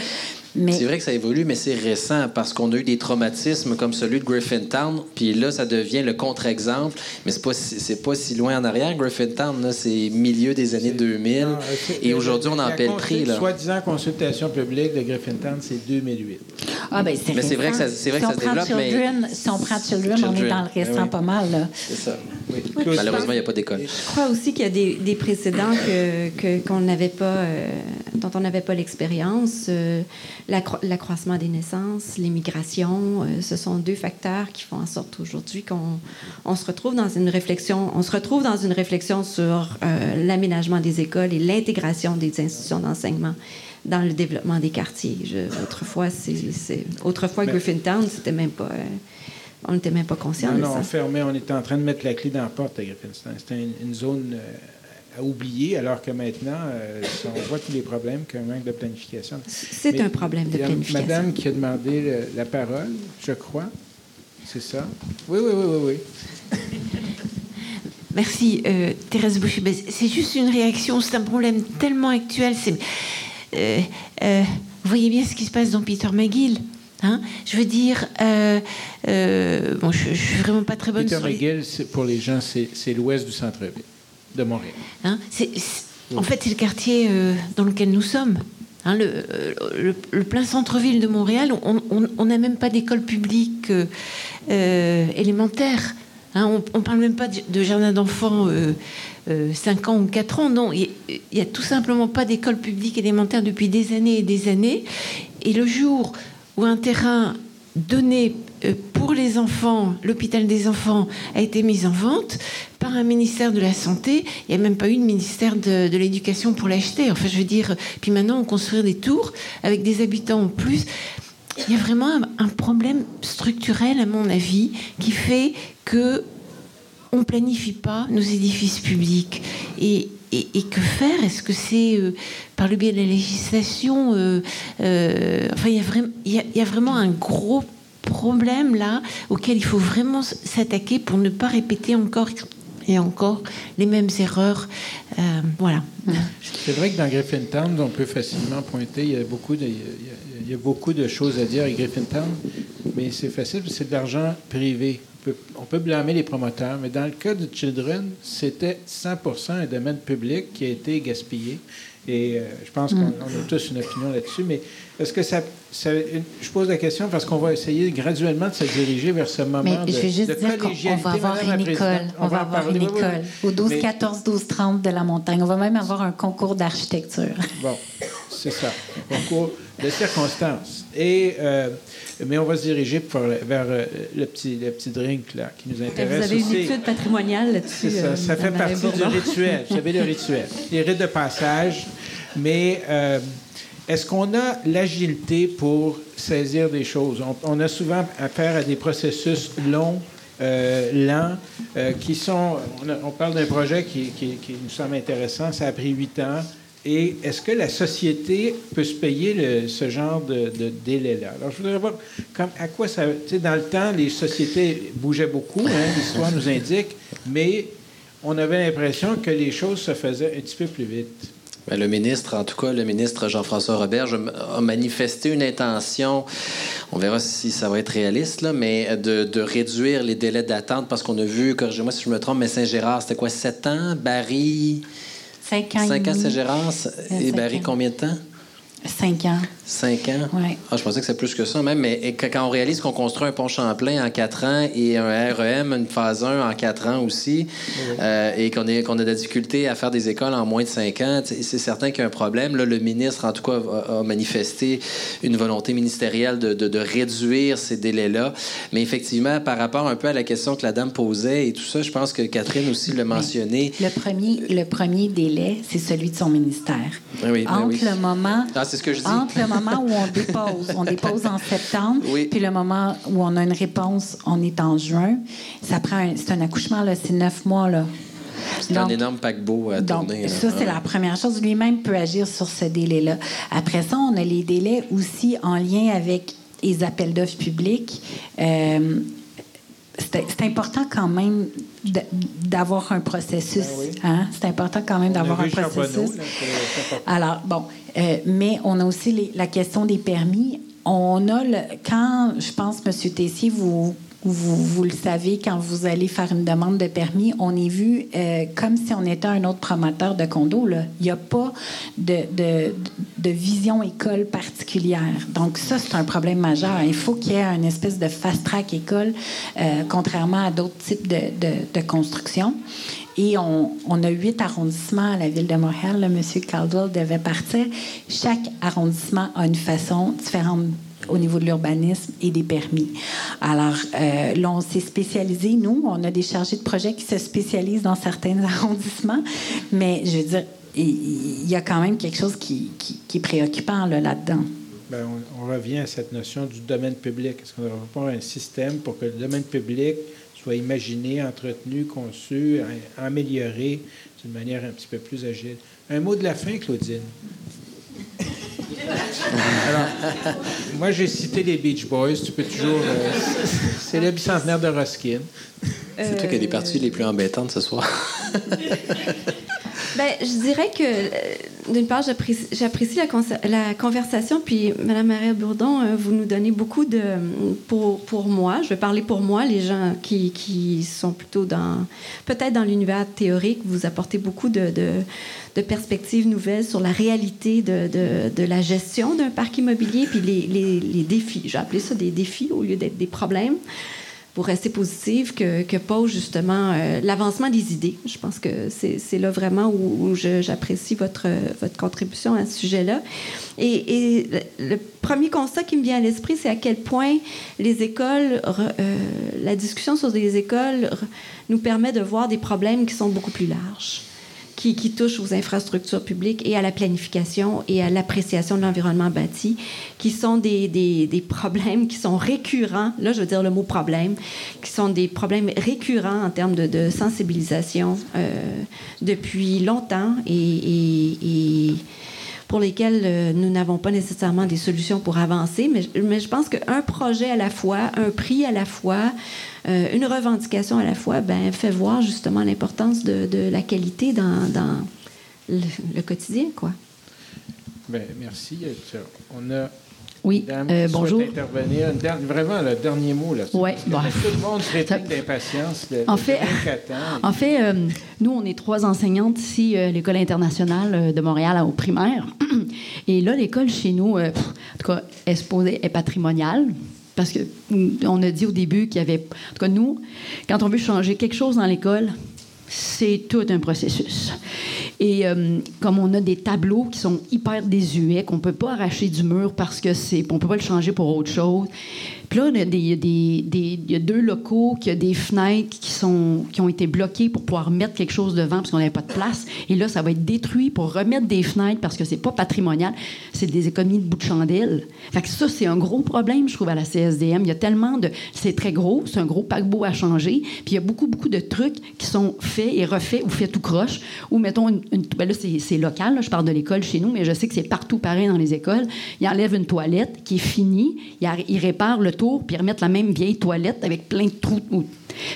Speaker 5: C'est vrai que ça évolue, mais c'est récent parce qu'on a eu des traumatismes comme celui de Griffintown, puis là, ça devient le contre-exemple, mais c'est pas, si, pas si loin en arrière. Griffintown, c'est milieu des années 2000, et aujourd'hui, on en paie le prix.
Speaker 2: La soi-disant consultation publique de Griffintown, c'est 2008.
Speaker 3: Ah, ben,
Speaker 5: c'est Mais c'est vrai que ça, c'est vrai si que ça se développe,
Speaker 3: children, mais... Si on prend Children, on est dans le récent pas mal, là.
Speaker 5: C'est ça. Malheureusement, il n'y a pas d'école.
Speaker 4: Je crois aussi qu'il y a des, des précédents que, qu'on n'avait pas, euh, dont on n'avait pas l'expérience. Euh, l'accroissement des naissances, l'immigration, euh, ce sont deux facteurs qui font en sorte aujourd'hui qu'on on se retrouve dans une réflexion, on se retrouve dans une réflexion sur euh, l'aménagement des écoles et l'intégration des institutions d'enseignement dans le développement des quartiers. autrefois, c'est, autrefois Griffintown, c'était même pas. Euh, on n'était même pas conscient de
Speaker 2: non,
Speaker 4: ça.
Speaker 2: On fermait, on était en train de mettre la clé dans la porte à Griffintown. C'était une, zone à oublier, alors que maintenant, euh, on voit tous les problèmes qu'un manque de planification.
Speaker 4: C'est un problème de planification.
Speaker 2: Madame qui a demandé la parole, je crois. C'est ça? Oui, oui, oui, oui, oui.
Speaker 9: Merci, euh, Thérèse Boucher. Ben, c'est juste une réaction, c'est un problème tellement actuel. Euh, euh, vous voyez bien ce qui se passe dans Peter McGill. Hein? Je veux dire, bon, je, ne suis vraiment pas très bonne.
Speaker 2: Peter McGill, pour les gens, c'est l'ouest du centre-ville de Montréal.
Speaker 9: Hein, en fait, c'est le quartier euh, dans lequel nous sommes. Hein, le, plein centre-ville de Montréal, on n'a même pas d'école publique euh, euh, élémentaire. Hein, on ne parle même pas de, jardin d'enfants 5 ans ou 4 ans. Non, il n'y a tout simplement pas d'école publique élémentaire depuis des années et des années. Et le jour où un terrain donné pour les enfants, l'hôpital des enfants a été mis en vente, par un ministère de la Santé. Il n'y a même pas eu de ministère de, l'Éducation pour l'acheter. Enfin, je veux dire, puis maintenant, on construit des tours avec des habitants en plus. il y a vraiment un, problème structurel, à mon avis, qui fait que on planifie pas nos édifices publics. Et, que faire? Est-ce que c'est euh, par le biais de la législation euh, euh, Enfin, il y, a y, a vraiment un gros problème là auquel il faut vraiment s'attaquer pour ne pas répéter encore et encore les mêmes erreurs. voilà.
Speaker 2: C'est vrai que dans Griffintown, on peut facilement pointer, il y a beaucoup de, il y a beaucoup de choses à dire à Griffintown, mais c'est facile, c'est de l'argent privé. On peut, blâmer les promoteurs, mais dans le cas de Children, c'était 100 un domaine public qui a été gaspillé. Et euh, je pense qu'on mm. a tous une opinion là-dessus, mais est-ce que ça, Je pose la question parce qu'on va essayer graduellement de se diriger vers ce moment mais
Speaker 3: de, je vais juste dire qu'on va avoir une école. On, va avoir une école au 12, 14, 12, 30 de la montagne. On va même avoir un concours d'architecture.
Speaker 2: Bon, c'est ça. Un concours de circonstances. Et, euh, mais on va se diriger vers euh, le, petit, le petit drink là, qui nous intéresse.
Speaker 4: Vous avez une étude patrimoniale là-dessus.
Speaker 2: C'est ça. ça euh, fait partie du rituel. Vous savez, le rituel. Les rites de passage. Mais est-ce qu'on a l'agilité pour saisir des choses? On, a souvent affaire à des processus longs. lents, qui sont. On, parle d'un projet qui, qui, qui, nous semble intéressant. Ça a pris huit ans. Et est-ce que la société peut se payer ce genre de, délai-là? Alors, je voudrais voir à quoi ça. Tu sais, dans le temps, les sociétés bougeaient beaucoup, hein, l'histoire nous indique, mais on avait l'impression que les choses se faisaient un petit peu plus vite.
Speaker 5: Ben, le ministre, en tout cas, le ministre Jean-François Roberge a manifesté une intention, on verra si ça va être réaliste, là, mais de, réduire les délais d'attente parce qu'on a vu, corrigez-moi si je me trompe, mais Saint-Gérard, c'était quoi, sept ans? Barry,
Speaker 3: Cinq ans.
Speaker 5: Cinq ans, Saint-Gérance. Et Barry, combien de temps?
Speaker 3: Cinq ans.
Speaker 5: Cinq ans?
Speaker 3: Oui.
Speaker 5: Ah, je pensais que c'est plus que ça même, mais quand on réalise qu'on construit un pont Champlain en quatre ans et un REM, une phase 1 en quatre ans aussi, euh, et qu'on qu'on a de la difficulté à faire des écoles en moins de cinq ans, c'est certain qu'il y a un problème. Là, le ministre, en tout cas, a, manifesté une volonté ministérielle de, de, réduire ces délais-là. Mais effectivement, par rapport un peu à la question que la dame posait et tout ça, je pense que Catherine aussi l'a mentionné.
Speaker 3: Le premier, le premier délai, c'est celui de son ministère.
Speaker 5: Oui,
Speaker 3: Entre
Speaker 5: oui.
Speaker 3: le moment...
Speaker 5: Ah, c'est ce que je dis.
Speaker 3: Entre le moment où on dépose, on dépose en septembre, puis le moment où on a une réponse, on est en juin. Ça prend, c'est un accouchement là, c'est neuf mois là.
Speaker 5: C'est un énorme paquebot à
Speaker 3: donc,
Speaker 5: tourner.
Speaker 3: Ça, c'est la première chose. Lui-même peut agir sur ce délai-là. Après ça, on a les délais aussi en lien avec les appels d'offres publics. Euh, c'est important quand même d'avoir un processus. Ben hein? C'est important quand même d'avoir un processus. Alors, bon, euh, mais on a aussi la question des permis. On a le, quand, je pense, M. Tessier, vous vous, vous, le savez, quand vous allez faire une demande de permis, on est vu euh, comme si on était un autre promoteur de condo. Là. Il n'y a pas de, de, de, vision école particulière. Donc ça, c'est un problème majeur. Il faut qu'il y ait une espèce de fast-track école, euh, contrairement à d'autres types de, de, construction. Et on, a huit arrondissements à la ville de Montréal. Là, M. Caldwell devait partir. Chaque arrondissement a une façon différente au niveau de l'urbanisme et des permis. Alors, euh, là, on s'est spécialisé, nous, on a des chargés de projet qui se spécialisent dans certains arrondissements, mais je veux dire, il y a quand même quelque chose qui, est préoccupant là-dedans.
Speaker 2: Bien, on, revient à cette notion du domaine public. Est-ce qu'on n'aurait pas un système pour que le domaine public soit imaginé, entretenu, conçu, amélioré d'une manière un petit peu plus agile? Un mot de la fin, Claudine. Alors, moi, j'ai cité les Beach Boys. Tu peux toujours. Euh, c'est le bicentenaire de Ruskin.
Speaker 5: C'est toi qui as les parties les plus embêtantes ce soir.
Speaker 4: ben, je dirais que, euh, d'une part, j'apprécie la, la, conversation. Puis, Mme Maria Bourdon, euh, vous nous donnez beaucoup de. Pour, pour moi, je vais parler pour moi, les gens qui, qui sont plutôt dans. Peut-être dans l'univers théorique, vous apportez beaucoup de, de de perspectives nouvelles sur la réalité de, de, la gestion d'un parc immobilier, puis les, les, les défis. J'ai appelé ça des défis au lieu d'être des problèmes pour rester positive que, que pose justement euh, l'avancement des idées. Je pense que c'est là vraiment où, j'apprécie votre, votre contribution à ce sujet-là. Et, et, le premier constat qui me vient à l'esprit, c'est à quel point les écoles, euh, la discussion sur les écoles nous permet de voir des problèmes qui sont beaucoup plus larges qui, qui touchent aux infrastructures publiques et à la planification et à l'appréciation de l'environnement bâti, qui sont des, des, des, problèmes qui sont récurrents, là je veux dire le mot problème, qui sont des problèmes récurrents en termes de, de sensibilisation euh, depuis longtemps et, et, et pour lesquels euh, nous n'avons pas nécessairement des solutions pour avancer, mais, je pense qu'un projet à la fois, un prix à la fois, euh, une revendication à la fois, ben, fait voir justement l'importance de, la qualité dans, le, quotidien. Quoi.
Speaker 2: Bien, merci. On a
Speaker 10: oui, euh, bonjour.
Speaker 2: intervenir. Vraiment, le dernier mot. Là,
Speaker 10: ouais, bon.
Speaker 2: Tout le monde trépigne d'impatience.
Speaker 10: En fait, en fait euh, nous, on est trois enseignantes ici, euh, l'École internationale euh, de Montréal au primaire. Et là, l'école chez nous, euh, en tout cas, est supposée est patrimoniale. Parce qu'on a dit au début qu'il y avait. En tout cas, nous, quand on veut changer quelque chose dans l'école, c'est tout un processus. Et euh, comme on a des tableaux qui sont hyper désuets, qu'on ne peut pas arracher du mur parce que c'est, on peut pas le changer pour autre chose. Là, il y a, a deux locaux qui ont des fenêtres qui, sont, qui ont été bloquées pour pouvoir mettre quelque chose devant parce qu'on n'avait pas de place. Et là, ça va être détruit pour remettre des fenêtres parce que c'est pas patrimonial. C'est des économies de bout de chandelle. Fait que ça, c'est un gros problème, je trouve, à la CSDM. Il y a tellement de... C'est très gros, c'est un gros paquebot à changer. Puis il y a beaucoup, beaucoup de trucs qui sont faits et refaits ou faits tout croche. Ou mettons, une, une ben là, c'est local, je parle de l'école chez nous, mais je sais que c'est partout pareil dans les écoles. Ils enlèvent une toilette qui est finie, ils, réparent le puis ils remettent la même vieille toilette avec plein de trous.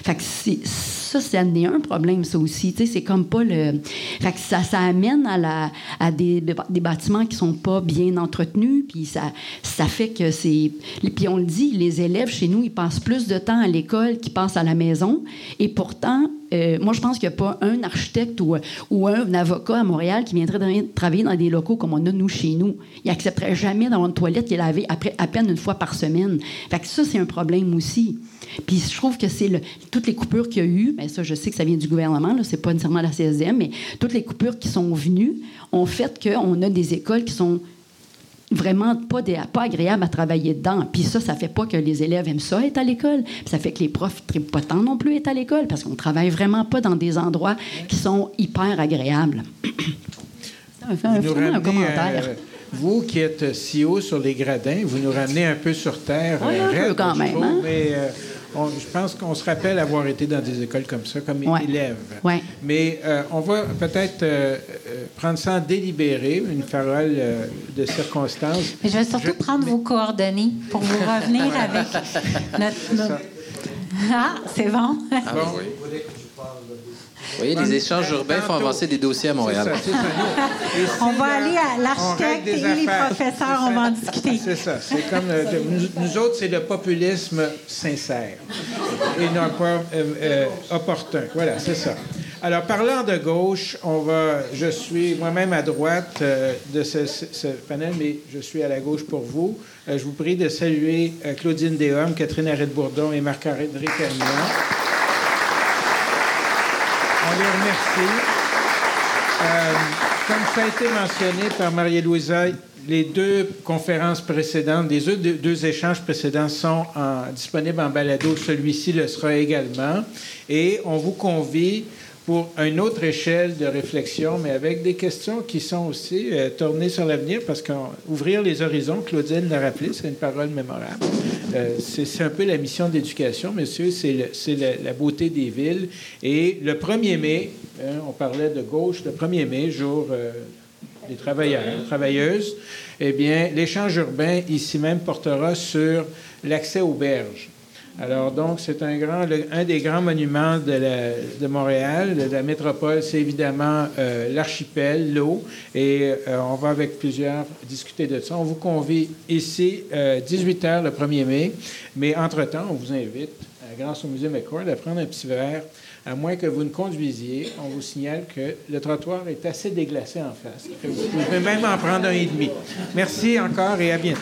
Speaker 10: Fait ça, c'est un problème, ça aussi. C'est comme pas le. Fait ça, ça amène à, la, à des, des bâtiments qui sont pas bien entretenus, puis ça, ça fait que c'est. Puis on le dit, les élèves chez nous, ils passent plus de temps à l'école qu'ils passent à la maison, et pourtant, euh, moi, je pense qu'il n'y a pas un architecte ou, ou, un avocat à Montréal qui viendrait travailler dans des locaux comme on a nous chez nous. Il n'accepterait jamais d'avoir une toilette qui est lavée à peine une fois par semaine. Fait ça, c'est un problème aussi. Puis je trouve que c'est le, toutes les coupures qu'il y a eu, mais ça, je sais que ça vient du gouvernement, là, c'est pas nécessairement la CSDM, mais toutes les coupures qui sont venues ont fait qu'on a des écoles qui sont vraiment pas, des, pas agréables à travailler dedans. Puis ça, ça fait pas que les élèves aiment ça être à l'école. Puis ça fait que les profs ne pas tant non plus être à l'école parce qu'on travaille vraiment pas dans des endroits qui sont hyper agréables.
Speaker 2: ça me fait un, un commentaire. Euh, vous qui êtes si haut sur les gradins, vous nous ramenez un peu sur terre.
Speaker 10: Oui, un peu quand même. Hein?
Speaker 2: Mais, euh, on, je pense qu'on se rappelle avoir été dans des écoles comme ça, comme
Speaker 10: ouais.
Speaker 2: élève.
Speaker 10: Ouais.
Speaker 2: Mais euh, on va peut-être euh, prendre ça en délibéré, une parole euh, de circonstance.
Speaker 3: Mais je vais surtout je... prendre mais... vos coordonnées pour vous revenir avec notre. notre... Ah, c'est bon.
Speaker 5: Ah, bon oui. Oui, les échanges urbains font avancer des dossiers à Montréal.
Speaker 3: Ça, ça. on va aller à l'architecte et les professeurs, on va en discuter.
Speaker 2: C'est ça. C'est comme le, nous, nous, autres, c'est le populisme sincère et non pas euh, euh, opportun. Voilà, c'est ça. Alors, parlant de gauche, on va. Je suis moi-même à droite euh, de ce, ce, panel, mais je suis à la gauche pour vous. Euh, je vous prie de saluer euh, Claudine Deshommes, Catherine Arrête-Bourdon et Marc-André Pernion. On les remercie. Euh, comme ça a été mentionné par Marie-Louisa, les deux conférences précédentes, les deux, échanges précédents sont disponibles en balado. Celui-ci le sera également. Et on vous convie pour une autre échelle de réflexion, mais avec des questions qui sont aussi euh, tournées sur l'avenir, parce qu'ouvrir les horizons, Claudine l'a rappelé, c'est une parole mémorable. Euh, c'est un peu la mission d'éducation, monsieur, c'est la, beauté des villes. Et le 1er mai, hein, on parlait de gauche, le 1er mai, jour euh, des travailleurs, travailleuses, eh bien, l'échange urbain ici même portera sur l'accès aux berges. Alors, donc, c'est un, des grands monuments de, Montréal, de la métropole, c'est évidemment euh, l'archipel, l'eau, et euh, on va avec plusieurs discuter de ça. On vous convie ici, euh, 18 h le 1er mai, mais entre-temps, on vous invite, grâce au Musée McCord, à prendre un petit verre, à moins que vous ne conduisiez. On vous signale que le trottoir est assez déglacé en face. Vous pouvez même en prendre un et demi. Merci encore et à bientôt.